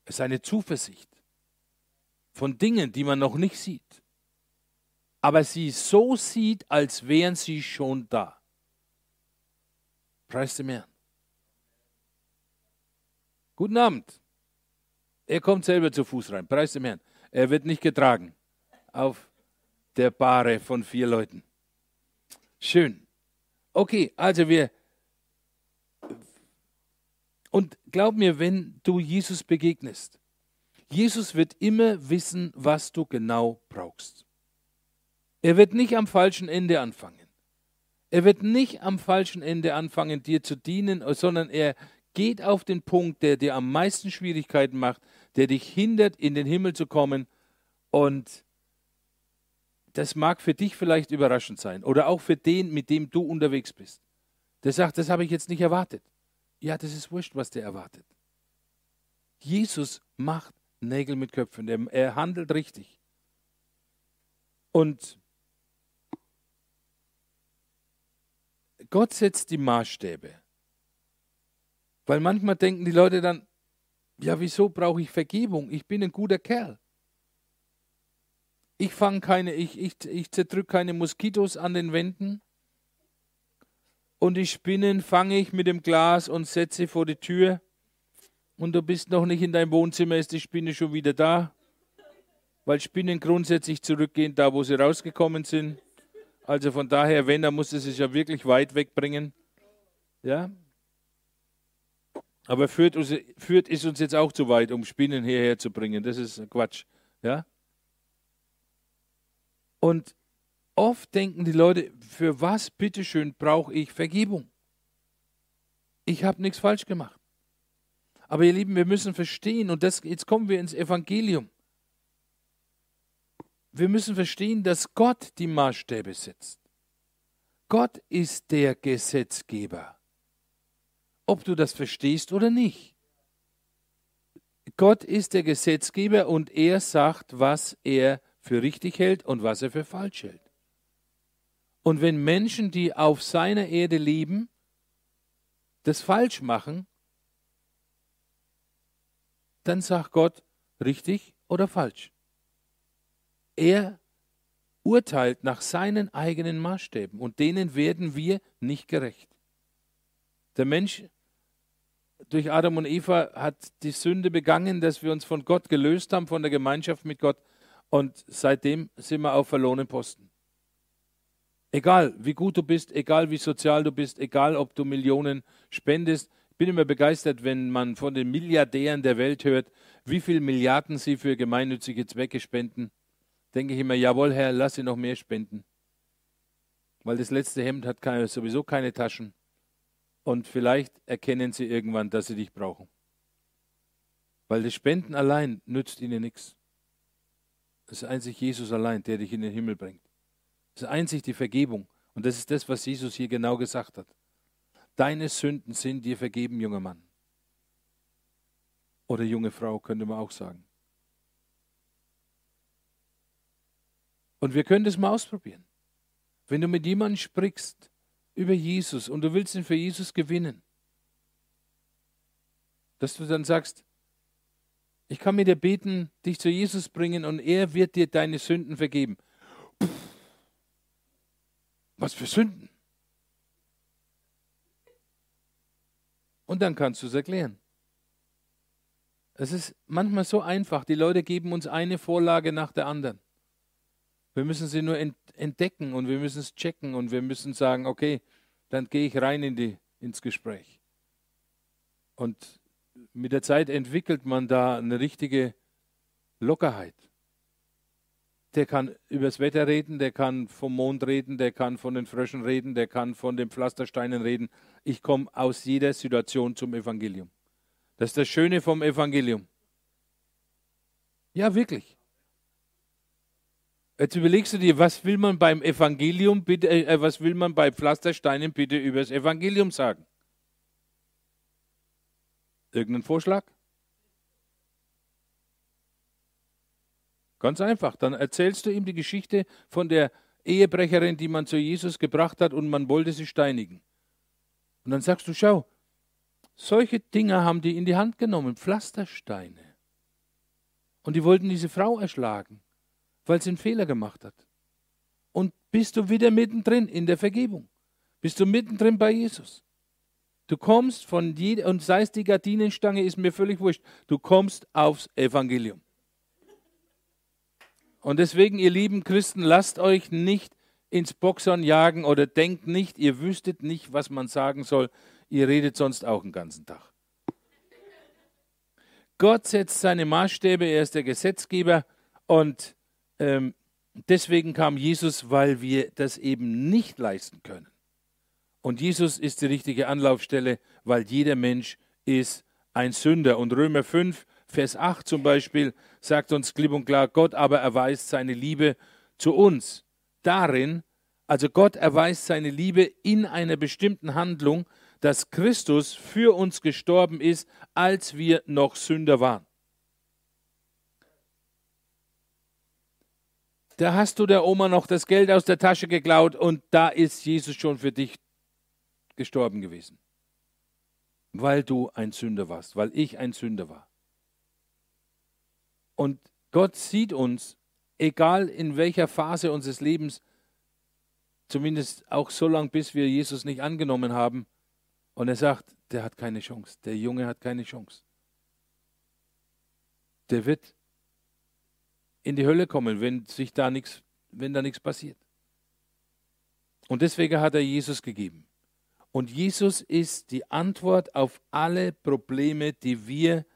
A: Es ist eine Zuversicht von Dingen, die man noch nicht sieht, aber sie so sieht, als wären sie schon da. Preis dem Herrn. Guten Abend. Er kommt selber zu Fuß rein. Preis dem Herrn. Er wird nicht getragen auf der Bahre von vier Leuten. Schön. Okay, also wir. Und glaub mir, wenn du Jesus begegnest, Jesus wird immer wissen, was du genau brauchst. Er wird nicht am falschen Ende anfangen. Er wird nicht am falschen Ende anfangen, dir zu dienen, sondern er geht auf den Punkt, der dir am meisten Schwierigkeiten macht, der dich hindert, in den Himmel zu kommen. Und das mag für dich vielleicht überraschend sein oder auch für den, mit dem du unterwegs bist. Der sagt, das habe ich jetzt nicht erwartet. Ja, das ist wurscht, was der erwartet. Jesus macht Nägel mit Köpfen. Er, handelt richtig. Und Gott setzt die Maßstäbe. Weil manchmal denken die Leute dann, ja, wieso brauche ich Vergebung? Ich bin ein guter Kerl. Ich fange keine, ich, ich, ich zerdrücke keine Moskitos an den Wänden. Und die Spinnen fange ich mit dem Glas und setze vor die Tür und du bist noch nicht in deinem Wohnzimmer, ist die Spinne schon wieder da. Weil Spinnen grundsätzlich zurückgehen, da wo sie rausgekommen sind. Also von daher, wenn, dann muss es sich ja wirklich weit wegbringen. Ja? Aber führt, uns, führt ist uns jetzt auch zu weit, um Spinnen hierher zu bringen. Das ist Quatsch. Ja? Und oft denken die Leute, für was bitteschön brauche ich Vergebung? Ich habe nichts falsch gemacht. Aber ihr Lieben, wir müssen verstehen, und das, jetzt kommen wir ins Evangelium. Wir müssen verstehen, dass Gott die Maßstäbe setzt. Gott ist der Gesetzgeber. Ob du das verstehst oder nicht. Gott ist der Gesetzgeber und er sagt, was er für richtig hält und was er für falsch hält. Und wenn Menschen, die auf seiner Erde leben, das falsch machen, dann sagt Gott richtig oder falsch. Er urteilt nach seinen eigenen Maßstäben und denen werden wir nicht gerecht. Der Mensch durch Adam und Eva hat die Sünde begangen, dass wir uns von Gott gelöst haben, von der Gemeinschaft mit Gott und seitdem sind wir auf verlorenen Posten. Egal wie gut du bist, egal wie sozial du bist, egal ob du Millionen spendest, ich bin immer begeistert, wenn man von den Milliardären der Welt hört, wie viele Milliarden sie für gemeinnützige Zwecke spenden. Denke ich immer, jawohl, Herr, lass sie noch mehr spenden. Weil das letzte Hemd hat keine, sowieso keine Taschen. Und vielleicht erkennen sie irgendwann, dass sie dich brauchen. Weil das Spenden allein nützt ihnen nichts. Es ist einzig Jesus allein, der dich in den Himmel bringt. Es ist einzig die Vergebung. Und das ist das, was Jesus hier genau gesagt hat. Deine Sünden sind dir vergeben, junger Mann. Oder junge Frau, könnte man auch sagen. Und wir können das mal ausprobieren. Wenn du mit jemandem sprichst über Jesus und du willst ihn für Jesus gewinnen, dass du dann sagst, ich kann mit dir beten, dich zu Jesus bringen und er wird dir deine Sünden vergeben. Was für Sünden? Und dann kannst du es erklären. Es ist manchmal so einfach. Die Leute geben uns eine Vorlage nach der anderen. Wir müssen sie nur entdecken und wir müssen es checken und wir müssen sagen, okay, dann gehe ich rein in die, ins Gespräch. Und mit der Zeit entwickelt man da eine richtige Lockerheit. Der kann übers Wetter reden, der kann vom Mond reden, der kann von den Fröschen reden, der kann von den Pflastersteinen reden. Ich komme aus jeder Situation zum Evangelium. Das ist das Schöne vom Evangelium. Ja, wirklich. Jetzt überlegst du dir, was will man beim Evangelium bitte, äh, was will man bei Pflastersteinen bitte über das Evangelium sagen? Irgendeinen Vorschlag? Ganz einfach. Dann erzählst du ihm die Geschichte von der Ehebrecherin, die man zu Jesus gebracht hat und man wollte sie steinigen. Und dann sagst du, schau, solche Dinge haben die in die Hand genommen, Pflastersteine. Und die wollten diese Frau erschlagen, weil sie einen Fehler gemacht hat. Und bist du wieder mittendrin in der Vergebung. Bist du mittendrin bei Jesus. Du kommst von jeder, und sei es die Gardinenstange, ist mir völlig wurscht, du kommst aufs Evangelium. Und deswegen, ihr lieben Christen, lasst euch nicht ins Boxern jagen oder denkt nicht, ihr wüsstet nicht, was man sagen soll. Ihr redet sonst auch den ganzen Tag. Gott setzt seine Maßstäbe, er ist der Gesetzgeber und ähm, deswegen kam Jesus, weil wir das eben nicht leisten können. Und Jesus ist die richtige Anlaufstelle, weil jeder Mensch ist ein Sünder. Und Römer 5, Vers 8 zum Beispiel sagt uns klipp und klar, Gott aber erweist seine Liebe zu uns darin, also Gott erweist seine Liebe in einer bestimmten Handlung, dass Christus für uns gestorben ist, als wir noch Sünder waren. Da hast du der Oma noch das Geld aus der Tasche geklaut und da ist Jesus schon für dich gestorben gewesen. Weil du ein Sünder warst, weil ich ein Sünder war. Und Gott sieht uns, egal in welcher Phase unseres Lebens, zumindest auch so lange, bis wir Jesus nicht angenommen haben. Und er sagt, der hat keine Chance, der Junge hat keine Chance. Der wird in die Hölle kommen, wenn sich da nichts, wenn da nichts passiert. Und deswegen hat er Jesus gegeben. Und Jesus ist die Antwort auf alle Probleme, die wir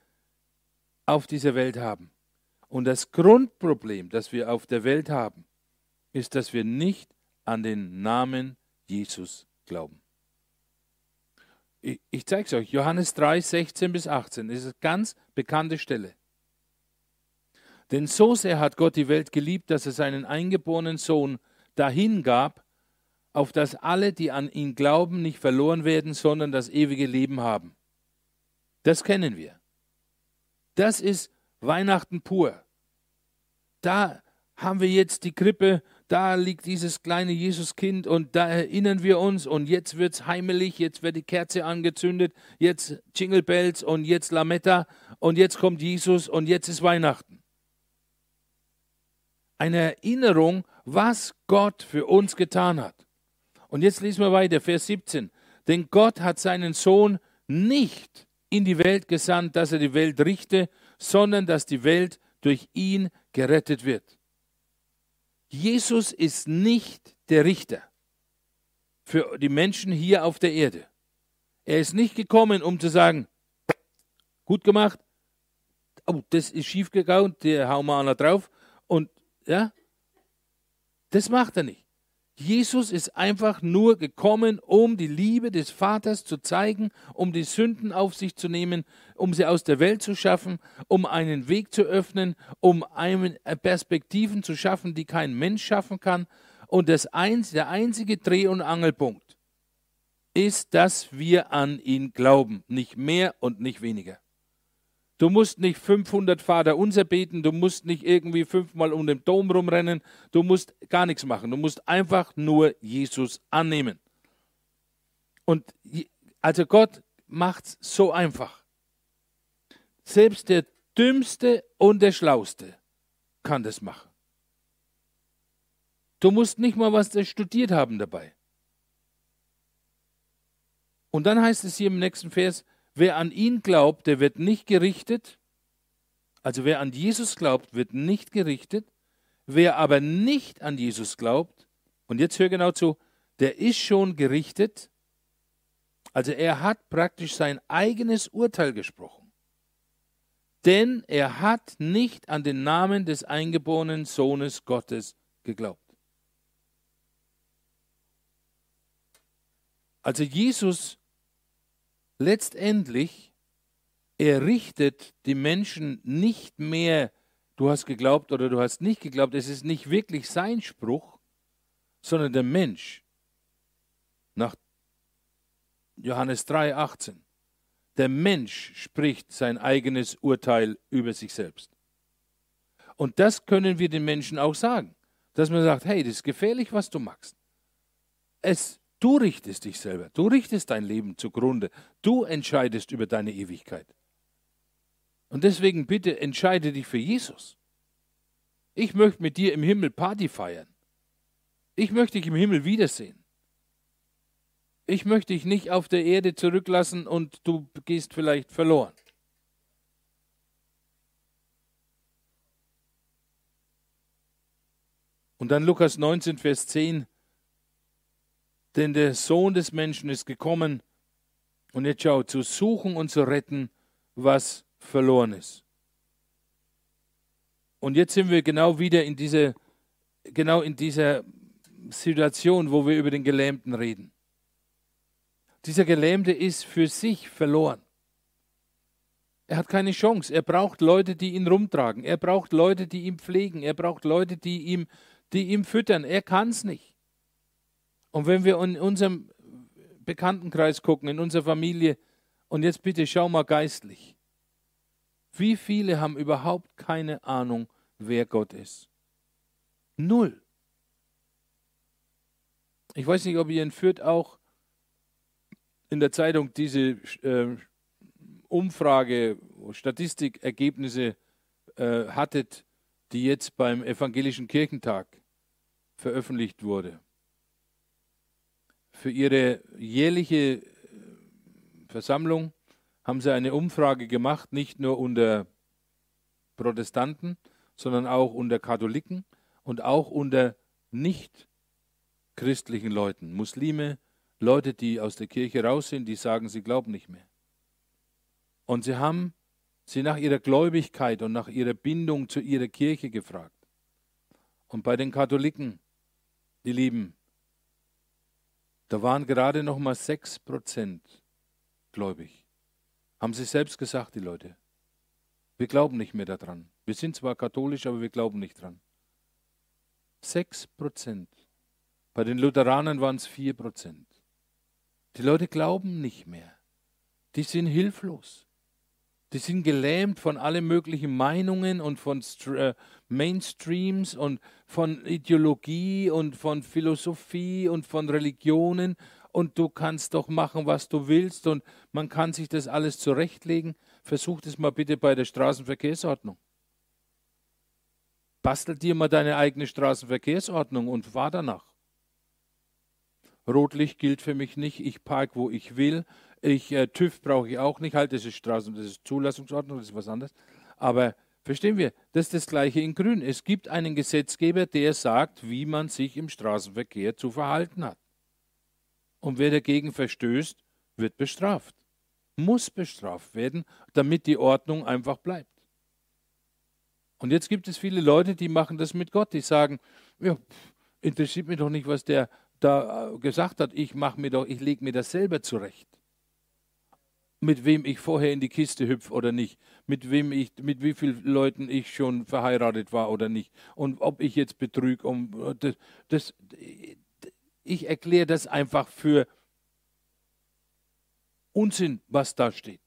A: auf dieser Welt haben. Und das Grundproblem, das wir auf der Welt haben, ist, dass wir nicht an den Namen Jesus glauben. Ich, ich zeige es euch. Johannes 3, 16 bis 18. Das ist eine ganz bekannte Stelle. Denn so sehr hat Gott die Welt geliebt, dass er seinen eingeborenen Sohn dahin gab, auf dass alle, die an ihn glauben, nicht verloren werden, sondern das ewige Leben haben. Das kennen wir. Das ist Weihnachten pur. Da haben wir jetzt die Krippe, da liegt dieses kleine Jesuskind und da erinnern wir uns und jetzt wird es heimelig, jetzt wird die Kerze angezündet, jetzt Jingle Bells und jetzt Lametta und jetzt kommt Jesus und jetzt ist Weihnachten. Eine Erinnerung, was Gott für uns getan hat. Und jetzt lesen wir weiter, Vers 17. Denn Gott hat seinen Sohn nicht in die Welt gesandt, dass er die Welt richte, sondern dass die Welt durch ihn gerettet wird. Jesus ist nicht der Richter für die Menschen hier auf der Erde. Er ist nicht gekommen, um zu sagen, gut gemacht, oh, das ist schief gegangen, der hauen wir einer drauf. Ja, das macht er nicht. Jesus ist einfach nur gekommen, um die Liebe des Vaters zu zeigen, um die Sünden auf sich zu nehmen, um sie aus der Welt zu schaffen, um einen Weg zu öffnen, um äh, Perspektiven zu schaffen, die kein Mensch schaffen kann. Und das eins, der einzige Dreh- und Angelpunkt ist, dass wir an ihn glauben, nicht mehr und nicht weniger. Du musst nicht 500 Vater unser beten, du musst nicht irgendwie fünfmal um den Dom rumrennen, du musst gar nichts machen. Du musst einfach nur Jesus annehmen. Und also Gott macht es so einfach. Selbst der Dümmste und der Schlauste kann das machen. Du musst nicht mal was studiert haben dabei. Und dann heißt es hier im nächsten Vers, Wer an ihn glaubt, der wird nicht gerichtet. Also wer an Jesus glaubt, wird nicht gerichtet. Wer aber nicht an Jesus glaubt, und jetzt hör genau zu, der ist schon gerichtet. Also er hat praktisch sein eigenes Urteil gesprochen. Denn er hat nicht an den Namen des eingeborenen Sohnes Gottes geglaubt. Also Jesus letztendlich, er richtet die Menschen nicht mehr du hast geglaubt oder du hast nicht geglaubt, es ist nicht wirklich sein Spruch, sondern der Mensch. Nach Johannes 3, 18. Der Mensch spricht sein eigenes Urteil über sich selbst. Und das können wir den Menschen auch sagen, dass man sagt, hey, das ist gefährlich, was du machst. Es, du richtest dich selber, du richtest dein Leben zugrunde, du entscheidest über deine Ewigkeit. Und deswegen bitte entscheide dich für Jesus. Ich möchte mit dir im Himmel Party feiern. Ich möchte dich im Himmel wiedersehen. Ich möchte dich nicht auf der Erde zurücklassen und du gehst vielleicht verloren. Und dann Lukas 19, Vers 10. Denn der Sohn des Menschen ist gekommen, und jetzt schau, zu suchen und zu retten, was verloren ist. Und jetzt sind wir genau wieder in dieser, genau in dieser Situation, wo wir über den Gelähmten reden. Dieser Gelähmte ist für sich verloren. Er hat keine Chance. Er braucht Leute, die ihn rumtragen. Er braucht Leute, die ihn pflegen. Er braucht Leute, die ihm, die ihm füttern. Er kann es nicht. Und wenn wir in unserem Bekanntenkreis gucken, in unserer Familie, und jetzt bitte schau mal geistlich. Wie viele haben überhaupt keine Ahnung, wer Gott ist? Null. Ich weiß nicht, ob ihr in Fürth auch in der Zeitung diese äh, Umfrage, Statistikergebnisse äh, hattet, die jetzt beim Evangelischen Kirchentag veröffentlicht wurde. Für ihre jährliche äh, Versammlung haben sie eine Umfrage gemacht, nicht nur unter Protestanten, sondern auch unter Katholiken und auch unter nicht christlichen Leuten, Muslime, Leute, die aus der Kirche raus sind, die sagen, sie glauben nicht mehr. Und sie haben sie nach ihrer Gläubigkeit und nach ihrer Bindung zu ihrer Kirche gefragt. Und bei den Katholiken, die Lieben, da waren gerade noch mal sechs Prozent gläubig. Haben sie selbst gesagt, die Leute. Wir glauben nicht mehr daran. Wir sind zwar katholisch, aber wir glauben nicht dran. Sechs Prozent. Bei den Lutheranern waren es vier Prozent. Die Leute glauben nicht mehr. Die sind hilflos. Die sind gelähmt von allen möglichen Meinungen und von äh, Mainstreams und von Ideologie und von Philosophie und von Religionen. Und du kannst doch machen, was du willst und man kann sich das alles zurechtlegen. Versuch das mal bitte bei der Straßenverkehrsordnung. Bastel dir mal deine eigene Straßenverkehrsordnung und fahr danach. Rotlicht gilt für mich nicht. Ich park, wo ich will. Ich, äh, TÜV brauche ich auch nicht. Halt, das ist Straßen, das ist Zulassungsordnung, das ist was anderes. Aber verstehen wir, das ist das Gleiche in Grün. Es gibt einen Gesetzgeber, der sagt, wie man sich im Straßenverkehr zu verhalten hat. Und wer dagegen verstößt, wird bestraft. Muss bestraft werden, damit die Ordnung einfach bleibt. Und jetzt gibt es viele Leute, die machen das mit Gott. Die sagen, ja, interessiert mich doch nicht, was der da äh, gesagt hat, ich mache mir doch, ich lege mir das selber zurecht. Mit wem ich vorher in die Kiste hüpfe oder nicht, mit wem ich, mit wie vielen Leuten ich schon verheiratet war oder nicht und ob ich jetzt betrüge. Um, äh, das, das, ich erkläre das einfach für Unsinn, was da steht.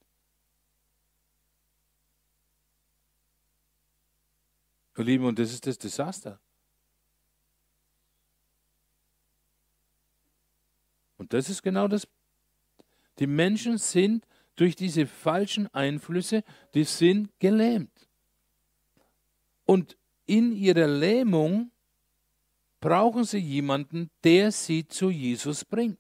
A: Ihr Lieben, und das ist das Desaster. Und das ist genau das. Die Menschen sind durch diese falschen Einflüsse, die sind gelähmt. Und in ihrer Lähmung brauchen sie jemanden, der sie zu Jesus bringt.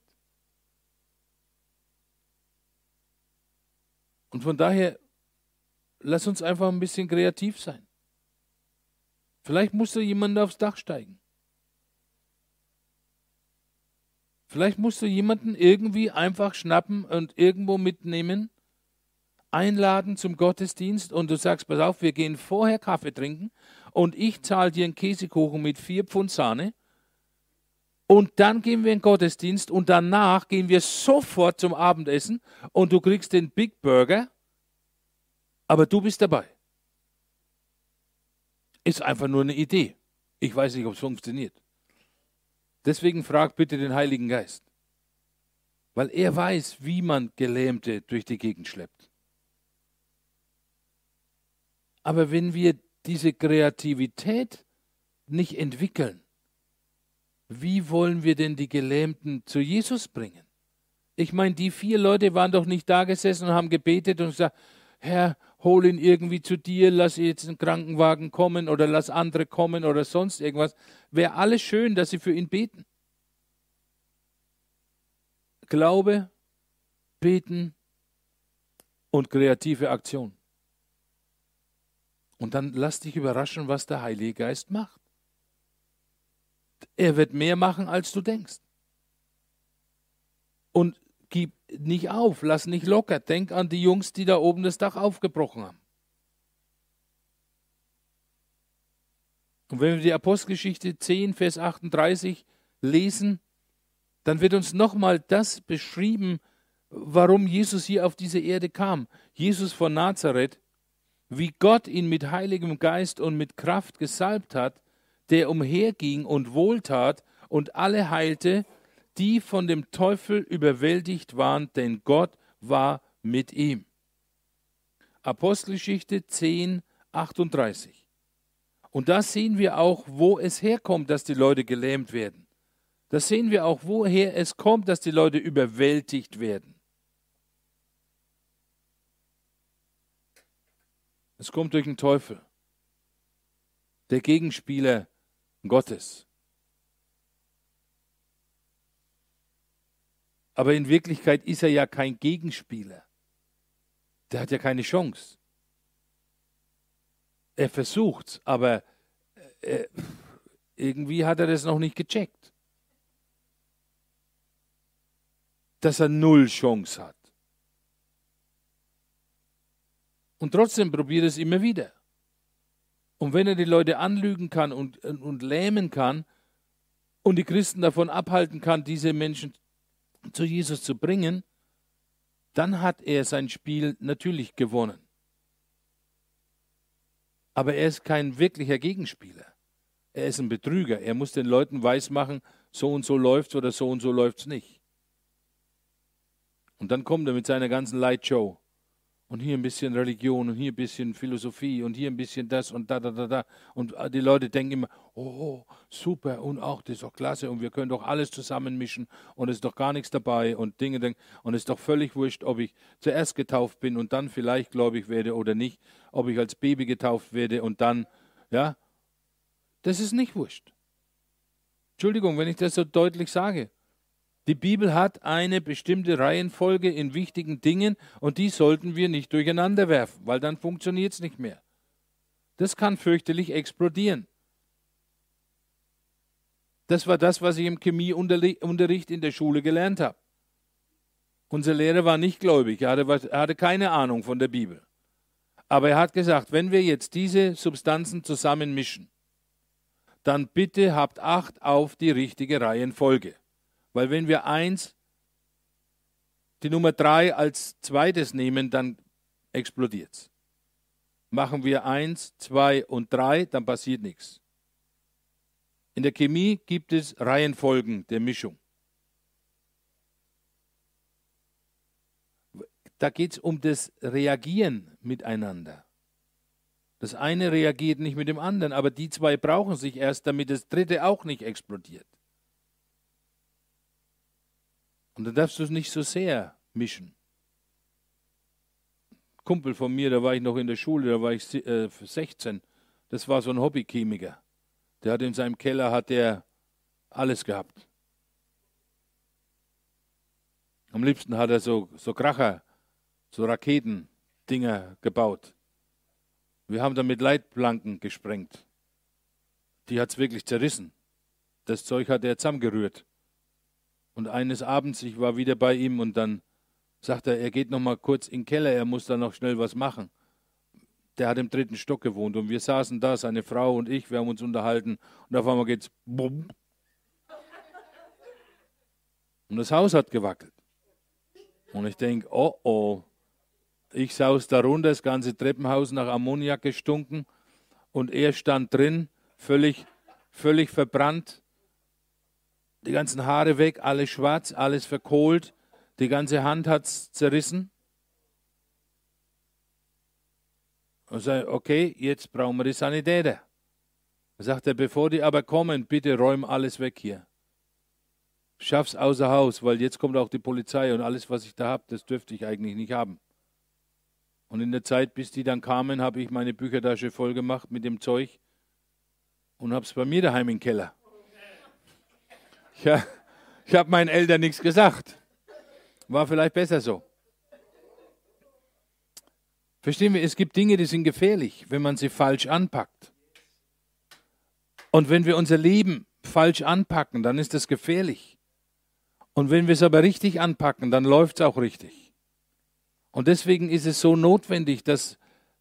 A: Und von daher, lass uns einfach ein bisschen kreativ sein. Vielleicht muss da jemand aufs Dach steigen. Vielleicht musst du jemanden irgendwie einfach schnappen und irgendwo mitnehmen, einladen zum Gottesdienst und du sagst, pass auf, wir gehen vorher Kaffee trinken und ich zahle dir einen Käsekuchen mit vier Pfund Sahne und dann gehen wir in den Gottesdienst und danach gehen wir sofort zum Abendessen und du kriegst den Big Burger, aber du bist dabei. Ist einfach nur eine Idee. Ich weiß nicht, ob es funktioniert. Deswegen frag bitte den Heiligen Geist. Weil er weiß, wie man Gelähmte durch die Gegend schleppt. Aber wenn wir diese Kreativität nicht entwickeln, wie wollen wir denn die Gelähmten zu Jesus bringen? Ich meine, die vier Leute waren doch nicht da gesessen und haben gebetet und gesagt, Herr, hol ihn irgendwie zu dir, lass jetzt einen Krankenwagen kommen oder lass andere kommen oder sonst irgendwas. Wäre alles schön, dass sie für ihn beten. Glaube, beten und kreative Aktion. Und dann lass dich überraschen, was der Heilige Geist macht. Er wird mehr machen, als du denkst. Und gib nicht auf, lass nicht locker. Denk an die Jungs, die da oben das Dach aufgebrochen haben. Und wenn wir die Apostelgeschichte 10, Vers 38 lesen, dann wird uns nochmal das beschrieben, warum Jesus hier auf diese Erde kam. Jesus von Nazareth, wie Gott ihn mit heiligem Geist und mit Kraft gesalbt hat, der umherging und wohltat und alle heilte, die von dem Teufel überwältigt waren, denn Gott war mit ihm. Apostelgeschichte 10, 38. Und da sehen wir auch, wo es herkommt, dass die Leute gelähmt werden. Da sehen wir auch, woher es kommt, dass die Leute überwältigt werden. Es kommt durch den Teufel, der Gegenspieler Gottes. Aber in Wirklichkeit ist er ja kein Gegenspieler. Der hat ja keine Chance. Er versucht, aber äh, irgendwie hat er das noch nicht gecheckt. Dass er null Chance hat. Und trotzdem probiert es immer wieder. Und wenn er die Leute anlügen kann und, und lähmen kann und die Christen davon abhalten kann, diese Menschen zu Jesus zu bringen, dann hat er sein Spiel natürlich gewonnen. Aber er ist kein wirklicher Gegenspieler. Er ist ein Betrüger. Er muss den Leuten weismachen, so und so läuft's oder so und so läuft's nicht. Und dann kommt er mit seiner ganzen Lightshow und hier ein bisschen Religion und hier ein bisschen Philosophie und hier ein bisschen das und da, da, da, da. Und die Leute denken immer, oh, super und auch das ist doch klasse und wir können doch alles zusammenmischen und es ist doch gar nichts dabei und Dinge und es ist doch völlig wurscht, ob ich zuerst getauft bin und dann vielleicht gläubig werde oder nicht, ob ich als Baby getauft werde und dann, ja, das ist nicht wurscht. Entschuldigung, wenn ich das so deutlich sage. Die Bibel hat eine bestimmte Reihenfolge in wichtigen Dingen und die sollten wir nicht durcheinander werfen, weil dann funktioniert es nicht mehr. Das kann fürchterlich explodieren. Das war das, was ich im Chemieunterricht in der Schule gelernt habe. Unser Lehrer war nicht gläubig, er hatte, er hatte keine Ahnung von der Bibel. Aber er hat gesagt, wenn wir jetzt diese Substanzen zusammenmischen, dann bitte habt Acht auf die richtige Reihenfolge. Weil wenn wir eins, die Nummer drei als zweites nehmen, dann explodiert es. Machen wir eins, zwei und drei, dann passiert nichts. In der Chemie gibt es Reihenfolgen der Mischung. Da geht es um das Reagieren miteinander. Das eine reagiert nicht mit dem anderen, aber die zwei brauchen sich erst, damit das dritte auch nicht explodiert. Und dann darfst du es nicht so sehr mischen. Kumpel von mir, da war ich noch in der Schule, da war ich 16. Äh, das war so ein Hobbychemiker. Der hat in seinem Keller hat der alles gehabt. Am liebsten hat er so, so Kracher, so Raketendinger gebaut. Wir haben damit Leitplanken gesprengt. Die hat es wirklich zerrissen. Das Zeug hat er zusammengerührt. Und eines Abends, ich war wieder bei ihm und dann sagt er, er geht noch mal kurz in den Keller, er muss da noch schnell was machen. Der hat im dritten Stock gewohnt und wir saßen da, seine Frau und ich, wir haben uns unterhalten und auf einmal geht's bumm. Und das Haus hat gewackelt. Und ich denke, oh oh, ich saus da runter, das ganze Treppenhaus nach Ammoniak gestunken und er stand drin, völlig, völlig verbrannt, die ganzen Haare weg, alles schwarz, alles verkohlt, die ganze Hand hat es zerrissen. Und sagt, okay, jetzt brauchen wir die Sanitäter. Sagt er, bevor die aber kommen, bitte räum alles weg hier. Schaff's außer Haus, weil jetzt kommt auch die Polizei und alles, was ich da habe, das dürfte ich eigentlich nicht haben. Und in der Zeit, bis die dann kamen, habe ich meine Büchertasche voll gemacht mit dem Zeug und habe es bei mir daheim im Keller. Ja, ich habe meinen Eltern nichts gesagt. War vielleicht besser so. Verstehen wir, es gibt Dinge, die sind gefährlich, wenn man sie falsch anpackt. Und wenn wir unser Leben falsch anpacken, dann ist das gefährlich. Und wenn wir es aber richtig anpacken, dann läuft es auch richtig. Und deswegen ist es so notwendig, dass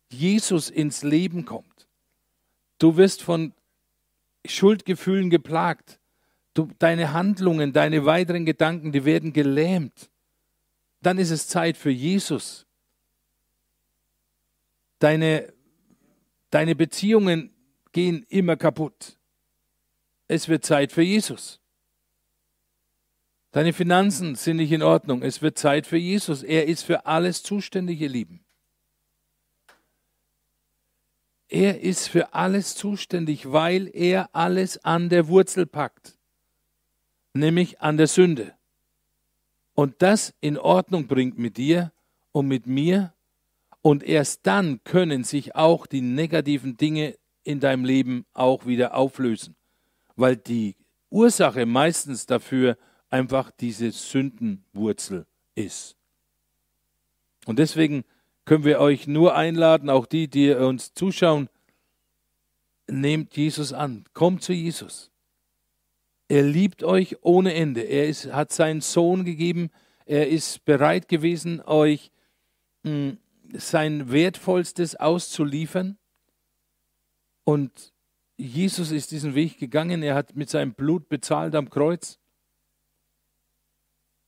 A: Jesus ins Leben kommt. Du wirst von Schuldgefühlen geplagt. Du, deine Handlungen, deine weiteren Gedanken, die werden gelähmt. Dann ist es Zeit für Jesus. Deine, deine Beziehungen gehen immer kaputt. Es wird Zeit für Jesus. Deine Finanzen sind nicht in Ordnung. Es wird Zeit für Jesus. Er ist für alles zuständig, ihr Lieben. Er ist für alles zuständig, weil er alles an der Wurzel packt, nämlich an der Sünde. Und das in Ordnung bringt mit dir und mit mir. Und erst dann können sich auch die negativen Dinge in deinem Leben auch wieder auflösen, weil die Ursache meistens dafür einfach diese Sündenwurzel ist. Und deswegen können wir euch nur einladen, auch die, die uns zuschauen, nehmt Jesus an, kommt zu Jesus. Er liebt euch ohne Ende. Er ist, hat seinen Sohn gegeben. Er ist bereit gewesen, euch mh, hm, sein Wertvollstes auszuliefern. Und Jesus ist diesen Weg gegangen. Er hat mit seinem Blut bezahlt am Kreuz.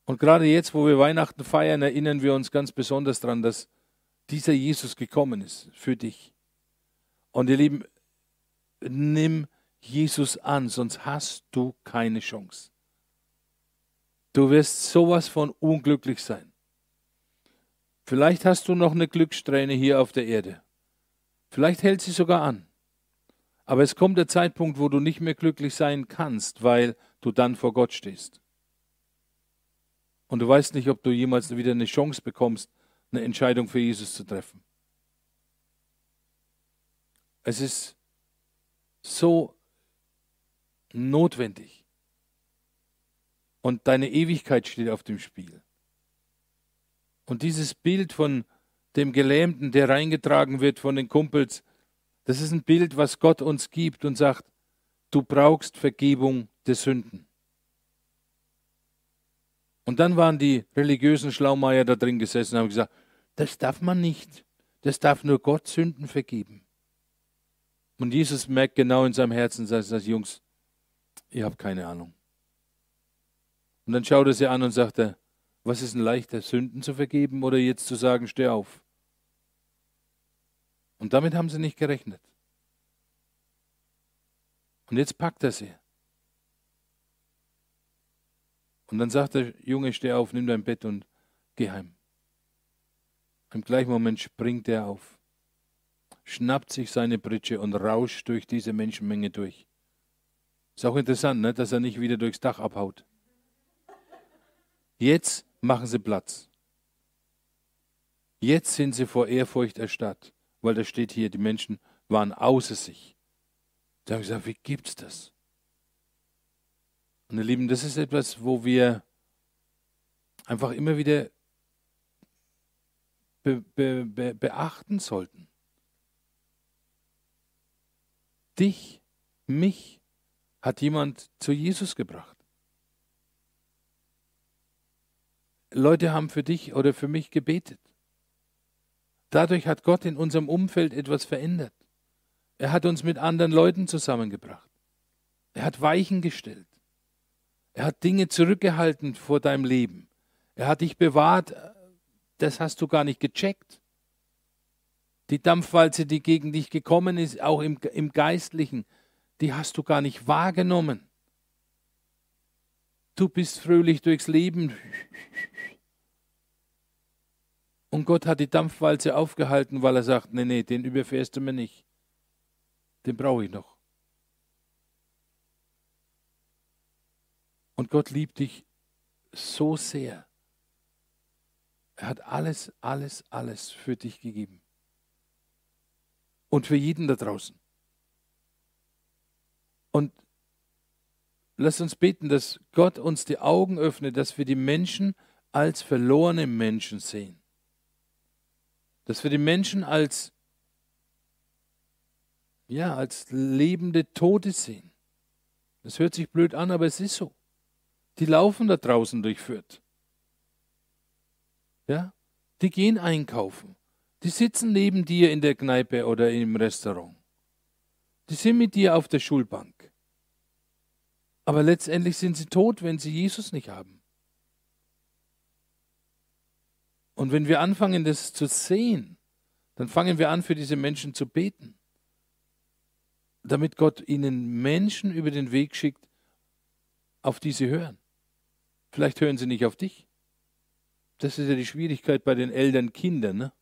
A: Und gerade jetzt, wo wir Weihnachten feiern, erinnern wir uns ganz besonders daran, dass dieser Jesus gekommen ist für dich. Und ihr Lieben, nimm Jesus an, sonst hast du keine Chance. Du wirst sowas von unglücklich sein. Vielleicht hast du noch eine Glückssträhne hier auf der Erde. Vielleicht hält sie sogar an. Aber es kommt der Zeitpunkt, wo du nicht mehr glücklich sein kannst, weil du dann vor Gott stehst. Und du weißt nicht, ob du jemals wieder eine Chance bekommst, eine Entscheidung für Jesus zu treffen. Es ist so notwendig. Und deine Ewigkeit steht auf dem Spiel. Und dieses Bild von dem Gelähmten, der reingetragen wird von den Kumpels, das ist ein Bild, was Gott uns gibt und sagt, du brauchst Vergebung der Sünden. Und dann waren die religiösen Schlaumeier da drin gesessen und haben gesagt, das darf man nicht. Das darf nur Gott Sünden vergeben. Und Jesus merkt genau in seinem Herzen, sagt, sagt Jungs, ihr habt keine Ahnung. Und dann schaut er sie an und sagt er, was ist denn leichter, Sünden zu vergeben oder jetzt zu sagen, steh auf? Und damit haben sie nicht gerechnet. Und jetzt packt er sie. Und dann sagt der Junge, steh auf, nimm dein Bett und geh heim. Im gleichen Moment springt er auf, schnappt sich seine Pritsche und rauscht durch diese Menschenmenge durch. Ist auch interessant, ne, dass er nicht wieder durchs Dach abhaut. Jetzt machen sie Platz. Jetzt sind sie vor Ehrfurcht erstarrt, weil da steht hier, die Menschen waren außer sich. Da haben gesagt, wie gibt's das? Und ihr Lieben, das ist etwas, wo wir einfach immer wieder be, be, be, beachten sollten. Dich, mich hat jemand zu Jesus gebracht. Leute haben für dich oder für mich gebetet. Dadurch hat Gott in unserem Umfeld etwas verändert. Er hat uns mit anderen Leuten zusammengebracht. Er hat Weichen gestellt. Er hat Dinge zurückgehalten vor deinem Leben. Er hat dich bewahrt. Das hast du gar nicht gecheckt. Die Dampfwalze, die gegen dich gekommen ist, auch im, im Geistlichen, die hast du gar nicht wahrgenommen. Du bist fröhlich durchs Leben. Und Gott hat die Dampfwalze aufgehalten, weil er sagt, nee, nee, den überfährst du mir nicht. Den brauche ich noch. Und Gott liebt dich so sehr. Er hat alles, alles, alles für dich gegeben. Und für jeden da draußen. Und lass uns beten, dass Gott uns die Augen öffnet, dass wir die Menschen als verlorene Menschen sehen. Dass wir die Menschen als, ja, als lebende Tote sehen. Das hört sich blöd an, aber es ist so. Die laufen da draußen durch Fürth. Ja? Die gehen einkaufen. Die sitzen neben dir in der Kneipe oder im Restaurant. Die sind mit dir auf der Schulbank. Aber letztendlich sind sie tot, wenn sie Jesus nicht haben. Und wenn wir anfangen, das zu sehen, dann fangen wir an, für diese Menschen zu beten, damit Gott ihnen Menschen über den Weg schickt, auf die sie hören. Vielleicht hören sie nicht auf dich. Das ist ja die Schwierigkeit bei den Eltern Kindern. Ne?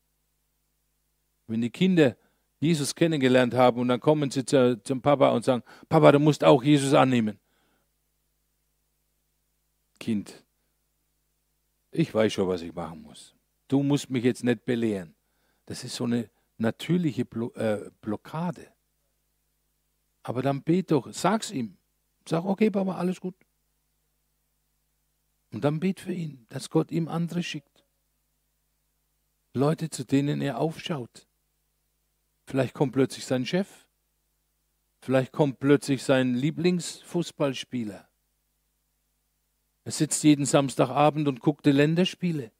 A: Wenn die Kinder Jesus kennengelernt haben und dann kommen sie zu, zum Papa und sagen, Papa, du musst auch Jesus annehmen. Kind, ich weiß schon, was ich machen muss. Du musst mich jetzt nicht belehren. Das ist so eine natürliche Blo äh, Blockade. Aber dann bet doch, sag's ihm. Sag, okay, Papa, alles gut. Und dann bet für ihn, dass Gott ihm andere schickt. Leute, zu denen er aufschaut. Vielleicht kommt plötzlich sein Chef. Vielleicht kommt plötzlich sein Lieblingsfußballspieler. Er sitzt jeden Samstagabend und guckt die Länderspiele.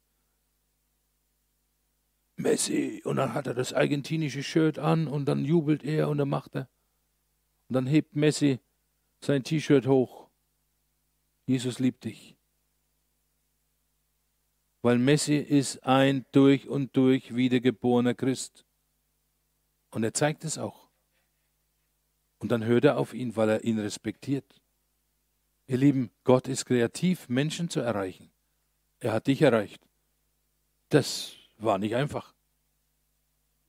A: Messi, und dann hat er das argentinische Shirt an und dann jubelt er und dann macht er. Und dann hebt Messi sein T-Shirt hoch. Jesus liebt dich weil Messi ist ein durch und durch wiedergeborener Christ. Und er zeigt es auch. Und dann hört er auf ihn, weil er ihn respektiert. Ihr Lieben, Gott ist kreativ, Menschen zu erreichen. Er hat dich erreicht. Das war nicht einfach.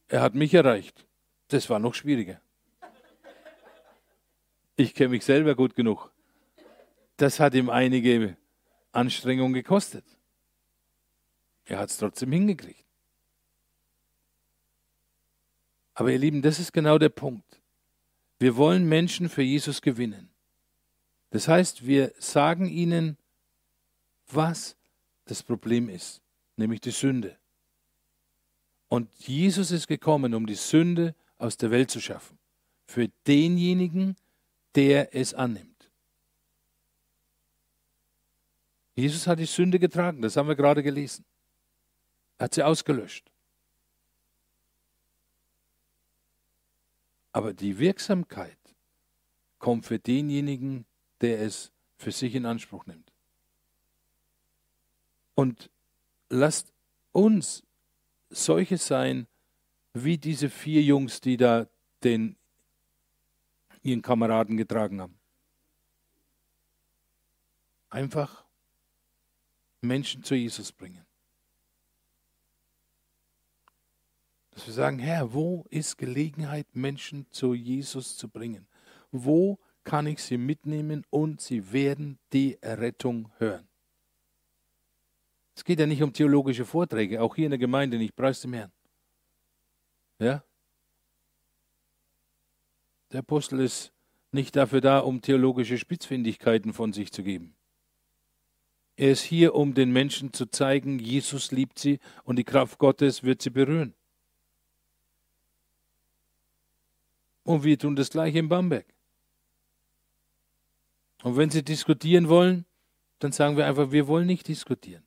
A: Er hat mich erreicht. Das war noch schwieriger. Ich kenne mich selber gut genug. Das hat ihm einige Anstrengungen gekostet. Er hat es trotzdem hingekriegt. Aber ihr Lieben, das ist genau der Punkt. Wir wollen Menschen für Jesus gewinnen. Das heißt, wir sagen ihnen, was das Problem ist, nämlich die Sünde. Und Jesus ist gekommen, um die Sünde aus der Welt zu schaffen. Für denjenigen, der es annimmt. Jesus hat die Sünde getragen, das haben wir gerade gelesen. Er hat sie ausgelöscht. Aber die Wirksamkeit kommt für denjenigen, der es für sich in Anspruch nimmt. Und lasst uns solche sein, wie diese vier Jungs, die da den ihren Kameraden getragen haben. Einfach Menschen zu Jesus bringen. Dass wir sagen, Herr, wo ist Gelegenheit, Menschen zu Jesus zu bringen? Wo kann ich sie mitnehmen und sie werden die Errettung hören? Es geht ja nicht um theologische Vorträge, auch hier in der Gemeinde nicht, preis dem Herrn. Ja? Der Apostel ist nicht dafür da, um theologische Spitzfindigkeiten von sich zu geben. Er ist hier, um den Menschen zu zeigen, Jesus liebt sie und die Kraft Gottes wird sie berühren. Und wir tun das gleiche in Bamberg. Und wenn Sie diskutieren wollen, dann sagen wir einfach, wir wollen nicht diskutieren.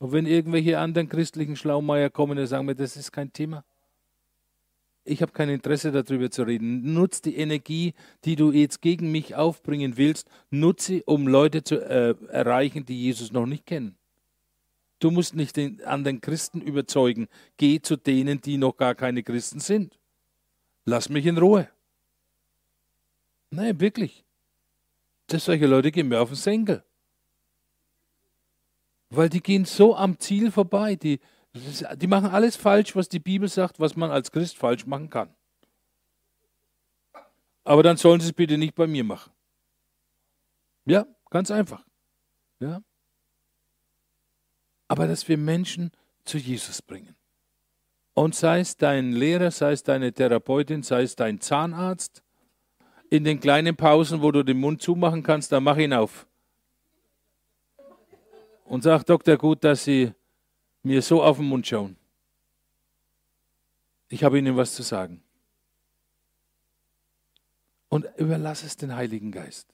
A: Und wenn irgendwelche anderen christlichen Schlaumeier kommen, dann sagen wir, das ist kein Thema. Ich habe kein Interesse darüber zu reden. Nutz die Energie, die du jetzt gegen mich aufbringen willst, nutze, um Leute zu äh, erreichen, die Jesus noch nicht kennen. Du musst nicht den, an den Christen überzeugen. Geh zu denen, die noch gar keine Christen sind. Lass mich in Ruhe. Nein, wirklich. Das solche Leute gehen mir auf den Senkel. Weil die gehen so am Ziel vorbei. Die, die machen alles falsch, was die Bibel sagt, was man als Christ falsch machen kann. Aber dann sollen sie es bitte nicht bei mir machen. Ja, ganz einfach. Ja. Aber dass wir Menschen zu Jesus bringen. Und sei es dein Lehrer, sei es deine Therapeutin, sei es dein Zahnarzt, in den kleinen Pausen, wo du den Mund zumachen kannst, dann mach ihn auf. Und sag Dr. Gut, dass Sie mir so auf den Mund schauen. Ich habe Ihnen was zu sagen. Und überlass es den Heiligen Geist.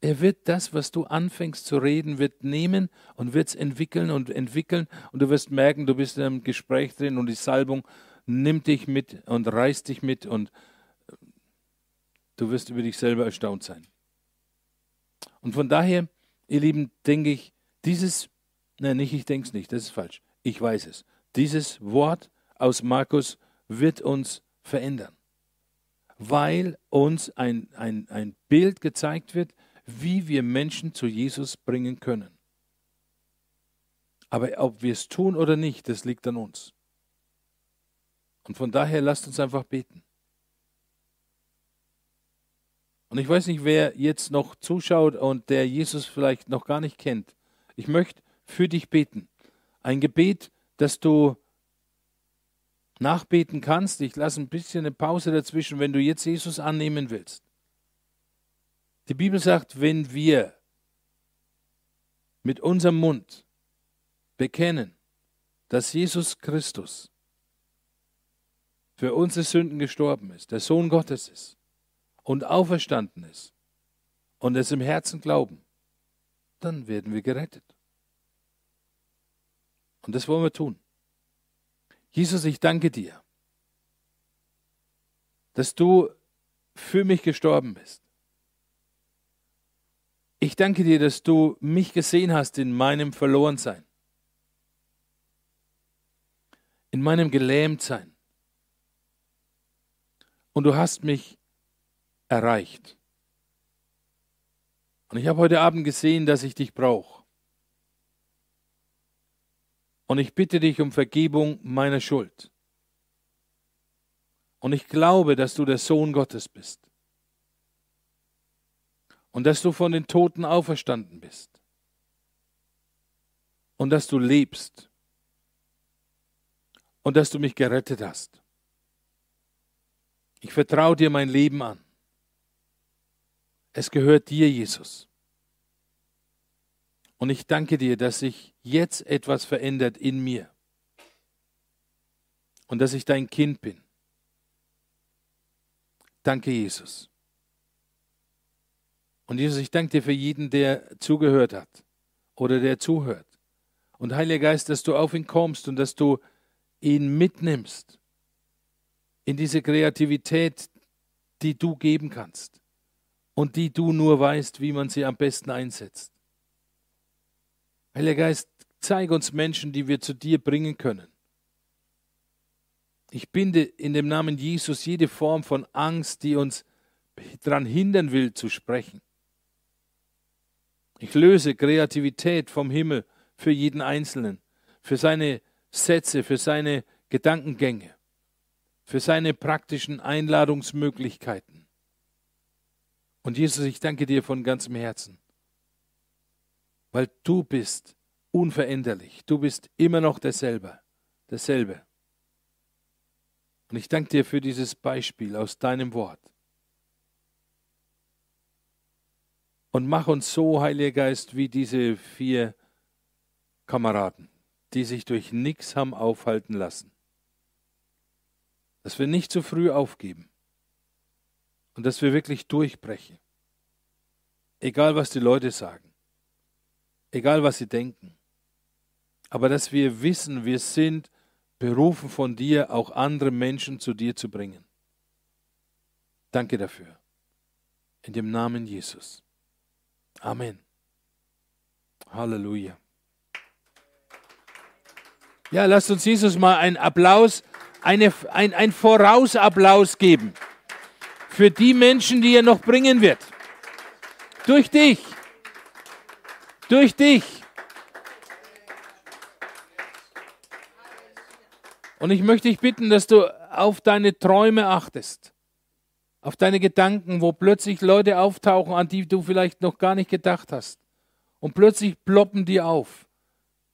A: Er wird das, was du anfängst zu reden, wird nehmen und wird es entwickeln und entwickeln. Und du wirst merken, du bist in einem Gespräch drin und die Salbung nimmt dich mit und reißt dich mit und du wirst über dich selber erstaunt sein. Und von daher, ihr Lieben, denke ich, dieses, nein, nicht ich denke es nicht, das ist falsch. Ich weiß es. Dieses Wort aus Markus wird uns verändern, weil uns ein, ein, ein Bild gezeigt wird, wie wir Menschen zu Jesus bringen können. Aber ob wir es tun oder nicht, das liegt an uns. Und von daher lasst uns einfach beten. Und ich weiß nicht, wer jetzt noch zuschaut und der Jesus vielleicht noch gar nicht kennt. Ich möchte für dich beten. Ein Gebet, das du nachbeten kannst. Ich lasse ein bisschen eine Pause dazwischen, wenn du jetzt Jesus annehmen willst. Die Bibel sagt, wenn wir mit unserem Mund bekennen, dass Jesus Christus für unsere Sünden gestorben ist, der Sohn Gottes ist und auferstanden ist und es im Herzen glauben, dann werden wir gerettet. Und das wollen wir tun. Jesus, ich danke dir, dass du für mich gestorben bist. Ich danke dir, dass du mich gesehen hast in meinem Verlorensein, in meinem Gelähmtsein. Und du hast mich erreicht. Und ich habe heute Abend gesehen, dass ich dich brauche. Und ich bitte dich um Vergebung meiner Schuld. Und ich glaube, dass du der Sohn Gottes bist und dass du von den Toten auferstanden bist und dass du lebst und dass du mich gerettet hast. Ich vertraue dir mein Leben an. Es gehört dir, Jesus. Und ich danke dir, dass sich jetzt etwas verändert in mir und dass ich dein Kind bin. Danke, Jesus. Und Jesus, ich danke dir für jeden, der zugehört hat oder der zuhört. Und Heiliger Geist, dass du auf ihn kommst und dass du ihn mitnimmst in diese Kreativität, die du geben kannst und die du nur weißt, wie man sie am besten einsetzt. Heiliger Geist, zeig uns Menschen, die wir zu dir bringen können. Ich binde in dem Namen Jesus jede Form von Angst, die uns daran hindern will, zu sprechen. Ich löse Kreativität vom Himmel für jeden Einzelnen, für seine Sätze, für seine Gedankengänge, für seine praktischen Einladungsmöglichkeiten. Und Jesus, ich danke dir von ganzem Herzen, weil du bist unveränderlich, du bist immer noch derselbe, derselbe. Und ich danke dir für dieses Beispiel aus deinem Wort. Und mach uns so, Heiliger Geist, wie diese vier Kameraden, die sich durch nichts haben aufhalten lassen. Dass wir nicht zu früh aufgeben und dass wir wirklich durchbrechen. Egal, was die Leute sagen, egal, was sie denken, aber dass wir wissen, wir sind berufen von dir, auch andere Menschen zu dir zu bringen. Danke dafür. In dem Namen Jesus. Amen. Halleluja. Ja, lasst uns Jesus mal einen Applaus, eine, ein, ein Vorausapplaus geben für die Menschen, die er noch bringen wird. Durch dich. Durch dich. Und ich möchte dich bitten, dass du auf deine Träume achtest, auf deine Gedanken, wo plötzlich Leute auftauchen, an die du vielleicht noch gar nicht gedacht hast. Und plötzlich ploppen die auf.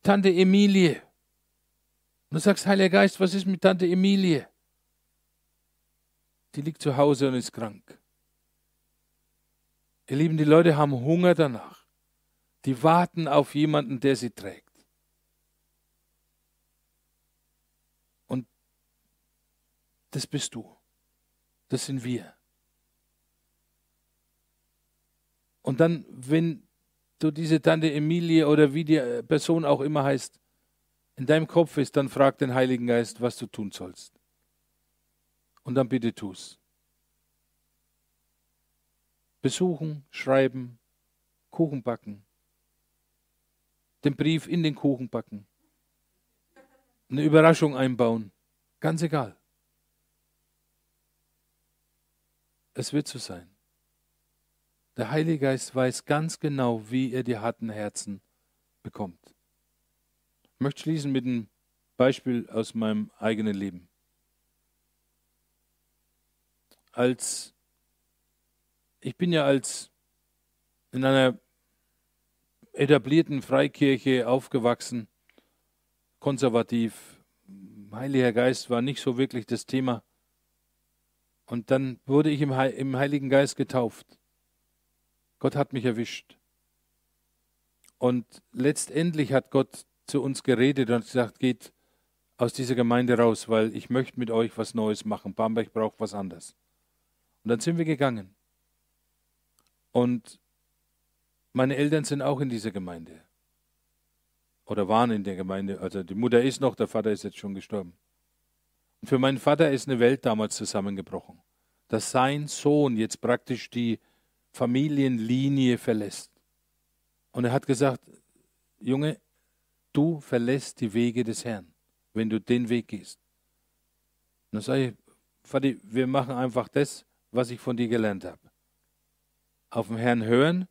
A: Tante Emilie. Und du sagst, Heiliger Geist, was ist mit Tante Emilie? Die liegt zu Hause und ist krank. Ihr Lieben, die Leute haben Hunger danach. Die warten auf jemanden, der sie trägt. Und das bist du. Das sind wir. Und dann, wenn du diese Tante Emilie oder wie die Person auch immer heißt, in deinem Kopf ist, dann frag den Heiligen Geist, was du tun sollst. Und dann bitte tu's. Besuchen, schreiben, Kuchen backen, den Brief in den Kuchen backen, eine Überraschung einbauen, ganz egal. Es wird so sein. Der Heilige Geist weiß ganz genau, wie er die harten Herzen bekommt. Ich möchte schließen mit einem Beispiel aus meinem eigenen Leben. Als ich bin ja als in einer etablierten Freikirche aufgewachsen, konservativ. Heiliger Geist war nicht so wirklich das Thema. Und dann wurde ich im, Heiligen Geist getauft. Gott hat mich erwischt. Und letztendlich hat Gott zu uns geredet und gesagt, geht aus dieser Gemeinde raus, weil ich möchte mit euch was Neues machen. Bamberg braucht was anderes. Und dann sind wir gegangen. Und meine Eltern sind auch in dieser Gemeinde. Oder waren in der Gemeinde. Also die Mutter ist noch, der Vater ist jetzt schon gestorben. Und für meinen Vater ist eine Welt damals zusammengebrochen. Dass sein Sohn jetzt praktisch die Familienlinie verlässt. Und er hat gesagt, Junge, du verlässt die Wege des Herrn, wenn du den Weg gehst. Und dann sage ich, Vati, wir machen einfach das, was ich von dir gelernt habe. Auf den Herrn hören,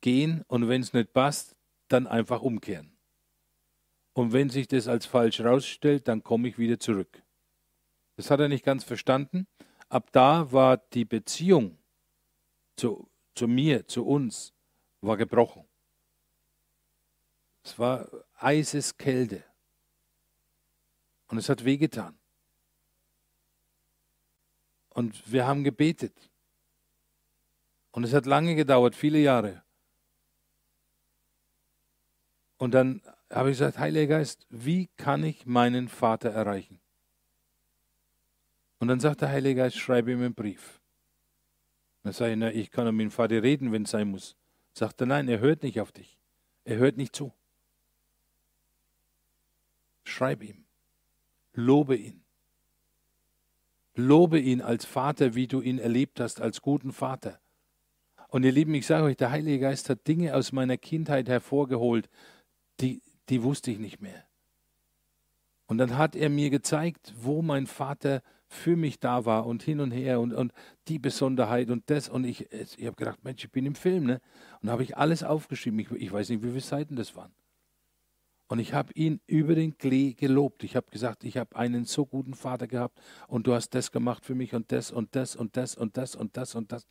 A: gehen und wenn es nicht passt, dann einfach umkehren. Und wenn sich das als falsch rausstellt, dann komme ich wieder zurück. Das hat er nicht ganz verstanden. Ab da war die Beziehung zu zu mir, zu uns, war gebrochen. Es war eises Kälte. Und es hat wehgetan. Und wir haben gebetet. Und es hat lange gedauert, viele Jahre. Und dann habe ich gesagt, Heiliger Geist, wie kann ich meinen Vater erreichen? Und dann sagt der Heilige Geist, schreibe ihm einen Brief. Dann sage ich, na, ich kann mit dem Vater reden, wenn es sein muss. Sagt er, nein, er hört nicht auf dich. Er hört nicht zu. Schreib ihm. Lobe ihn. Lobe ihn als Vater, wie du ihn erlebt hast, als guten Vater. Und ihr Lieben, ich sage euch, der Heilige Geist hat Dinge aus meiner Kindheit hervorgeholt, die, die wusste ich nicht mehr. Und dann hat er mir gezeigt, wo mein Vater für mich da war und hin und her und, und die Besonderheit und das. Und ich, ich habe gedacht, Mensch, ich bin im Film, ne? Und habe ich alles aufgeschrieben. Ich, ich weiß nicht, wie viele Seiten das waren. Und ich habe ihn über den Klee gelobt. Ich habe gesagt, ich habe einen so guten Vater gehabt und du hast das gemacht für mich und das und das und das und das und das und das.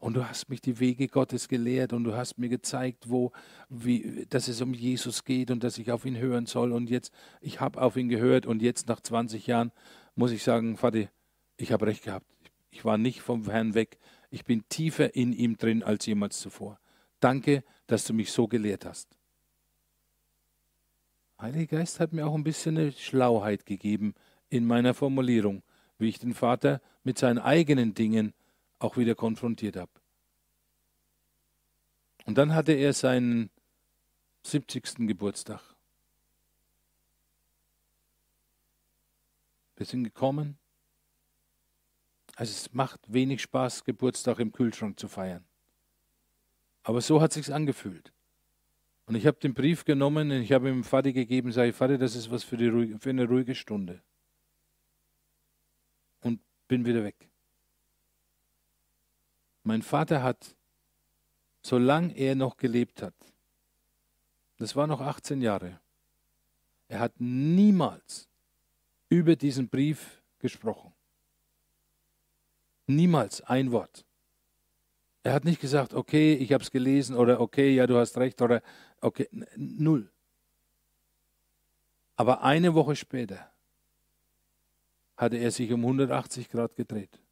A: Und du hast mich die Wege Gottes gelehrt und du hast mir gezeigt, wo, wie, dass es um Jesus geht und dass ich auf ihn hören soll. Und jetzt, ich habe auf ihn gehört und jetzt nach 20 Jahren muss ich sagen, Vati, ich habe recht gehabt. Ich war nicht vom Herrn weg. Ich bin tiefer in ihm drin als jemals zuvor. Danke, dass du mich so gelehrt hast. Heiliger Geist hat mir auch ein bisschen eine Schlauheit gegeben in meiner Formulierung, wie ich den Vater mit seinen eigenen Dingen auch wieder konfrontiert habe. Und dann hatte er seinen 70. Geburtstag. Wir sind gekommen. Also es macht wenig Spaß, Geburtstag im Kühlschrank zu feiern. Aber so hat sich's angefühlt. Und ich habe den Brief genommen und ich habe ihm Vater gegeben, sage ich, Vater, das ist was für, die für eine ruhige Stunde. Und bin wieder weg. Mein Vater hat, solange er noch gelebt hat, das war noch 18 Jahre, er hat niemals über diesen Brief gesprochen. Niemals ein Wort. Er hat nicht gesagt, okay, ich habe es gelesen oder okay, ja, du hast recht oder okay, null. Aber eine Woche später hatte er sich um 180 Grad gedreht.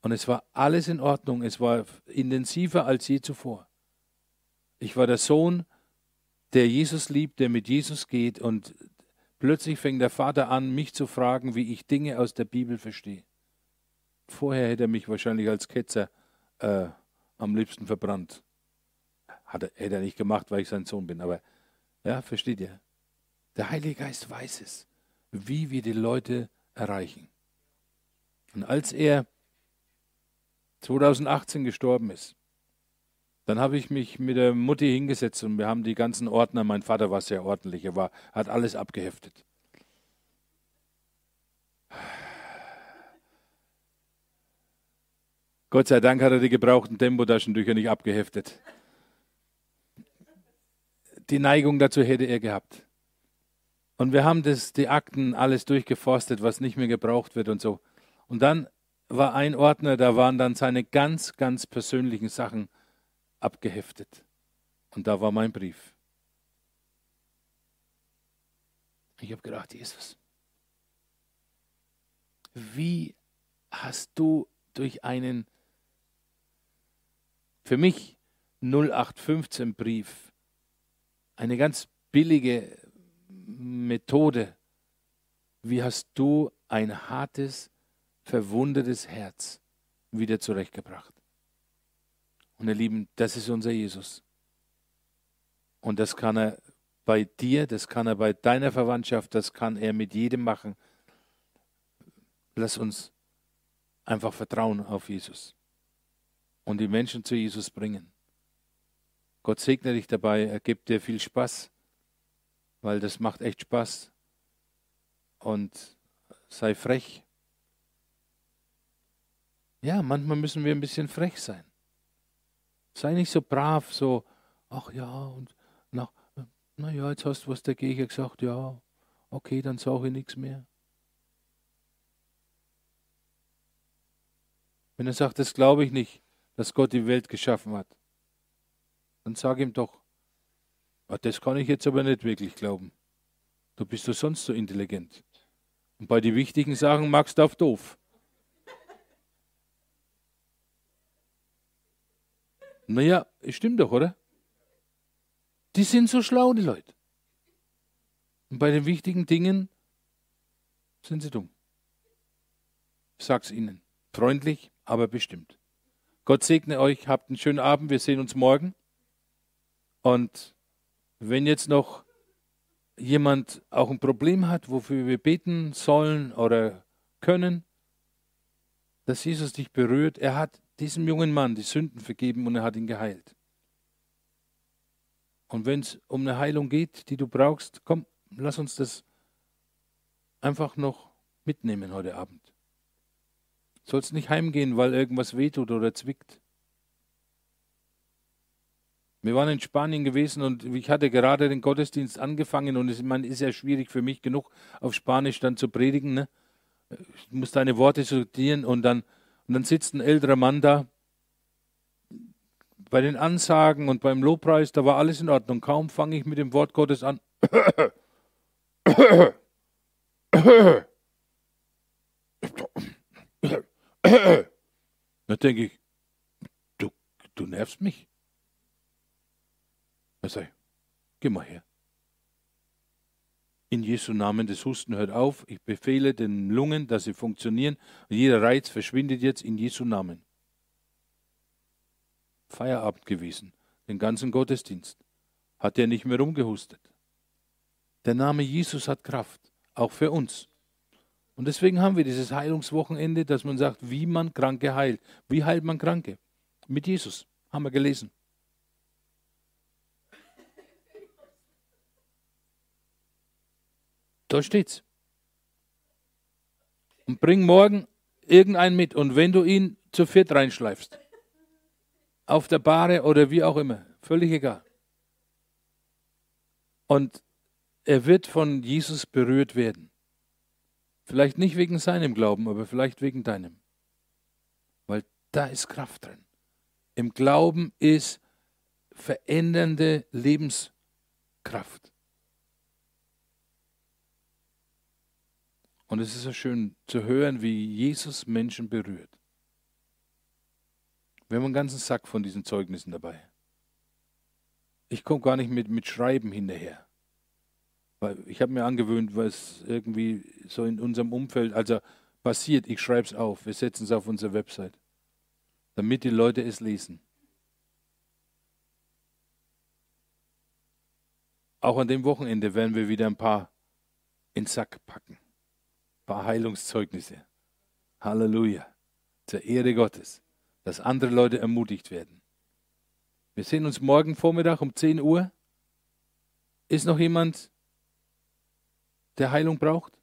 A: Und es war alles in Ordnung, es war intensiver als je zuvor. Ich war der Sohn, der Jesus liebt, der mit Jesus geht und plötzlich fängt der Vater an, mich zu fragen, wie ich Dinge aus der Bibel verstehe. Vorher hätte er mich wahrscheinlich als Ketzer äh, am liebsten verbrannt. Hat er, hätte er nicht gemacht, weil ich sein Sohn bin. Aber ja, versteht ihr? Der Heilige Geist weiß es, wie wir die Leute erreichen. Und als er 2018 gestorben ist, dann habe ich mich mit der Mutti hingesetzt und wir haben die ganzen Ordner, mein Vater war sehr ordentlich, er war, hat alles abgeheftet. Gott sei Dank hat er die gebrauchten Tempotaschentücher nicht abgeheftet. Die Neigung dazu hätte er gehabt. Und wir haben das, die Akten alles durchgeforstet, was nicht mehr gebraucht wird und so. Und dann war ein Ordner, da waren dann seine ganz, ganz persönlichen Sachen abgeheftet. Und da war mein Brief. Ich habe gedacht, Jesus, wie hast du durch einen für mich 0815 Brief. Eine ganz billige Methode. Wie hast du ein hartes, verwundetes Herz wieder zurechtgebracht? Und ihr Lieben, das ist unser Jesus. Und das kann er bei dir, das kann er bei deiner Verwandtschaft, das kann er mit jedem machen. Lass uns einfach vertrauen auf Jesus und die Menschen zu Jesus bringen. Gott segne dich dabei, er gibt dir viel Spaß, weil das macht echt Spaß. Und sei frech. Ja, manchmal müssen wir ein bisschen frech sein. Sei nicht so brav, so, ach ja, und nach, na ja, jetzt hast du was dagegen gesagt, ja, okay, dann sage ich nichts mehr. Wenn er sagt, das glaube ich nicht, dass Gott die Welt geschaffen hat. Dann sag ihm doch, ah, das kann ich jetzt aber nicht wirklich glauben. Du bist doch sonst so intelligent. Und bei den wichtigen Sachen magst du auf doof. Naja, stimmt doch, oder? Die sind so schlau, die Leute. Und bei den wichtigen Dingen sind sie dumm. Ich sag's ihnen. Freundlich, aber bestimmt. Gott segne euch, habt einen schönen Abend, wir sehen uns morgen. Und wenn jetzt noch jemand auch ein Problem hat, wofür wir beten sollen oder können, dass Jesus dich berührt, er hat diesem jungen Mann die Sünden vergeben und er hat ihn geheilt. Und wenn es um eine Heilung geht, die du brauchst, komm, lass uns das einfach noch mitnehmen heute Abend. Sollst nicht heimgehen, weil irgendwas wehtut oder zwickt. Wir waren in Spanien gewesen und ich hatte gerade den Gottesdienst angefangen und es man, ist ja schwierig für mich genug, auf Spanisch dann zu predigen. Ne? Ich muss deine Worte sortieren und dann, und dann sitzt ein älterer Mann da. Bei den Ansagen und beim Lobpreis, da war alles in Ordnung. Kaum fange ich mit dem Wort Gottes an. *clears throat* Da denke ich, du, du nervst mich. Sage ich, geh mal her. In Jesu Namen, das Husten hört auf. Ich befehle den Lungen, dass sie funktionieren. Und jeder Reiz verschwindet jetzt in Jesu Namen. Feierabend gewesen. Den ganzen Gottesdienst. Hat er nicht mehr rumgehustet. Der Name Jesus hat Kraft. Auch für uns. Und deswegen haben wir dieses Heilungswochenende, dass man sagt, wie man Kranke heilt. Wie heilt man Kranke? Mit Jesus, haben wir gelesen. Da steht's. Und bring morgen irgendeinen mit. Und wenn du ihn zu viert reinschleifst, auf der Bahre oder wie auch immer, völlig egal. Und er wird von Jesus berührt werden. Vielleicht nicht wegen seinem Glauben, aber vielleicht wegen deinem. Weil da ist Kraft drin. Im Glauben ist verändernde Lebenskraft. Und es ist so schön zu hören, wie Jesus Menschen berührt. Wir haben einen ganzen Sack von diesen Zeugnissen dabei. Ich komme gar nicht mit, mit Schreiben hinterher. Weil ich habe mir angewöhnt, was irgendwie so in unserem Umfeld, also passiert, ich schreibe es auf. Wir setzen es auf unsere Website, damit die Leute es lesen. Auch an dem Wochenende werden wir wieder ein paar in den Sack packen. Ein paar Heilungszeugnisse. Halleluja. Zur Ehre Gottes. Dass andere Leute ermutigt werden. Wir sehen uns morgen Vormittag um 10 Uhr. Ist noch jemand, der Heilung braucht?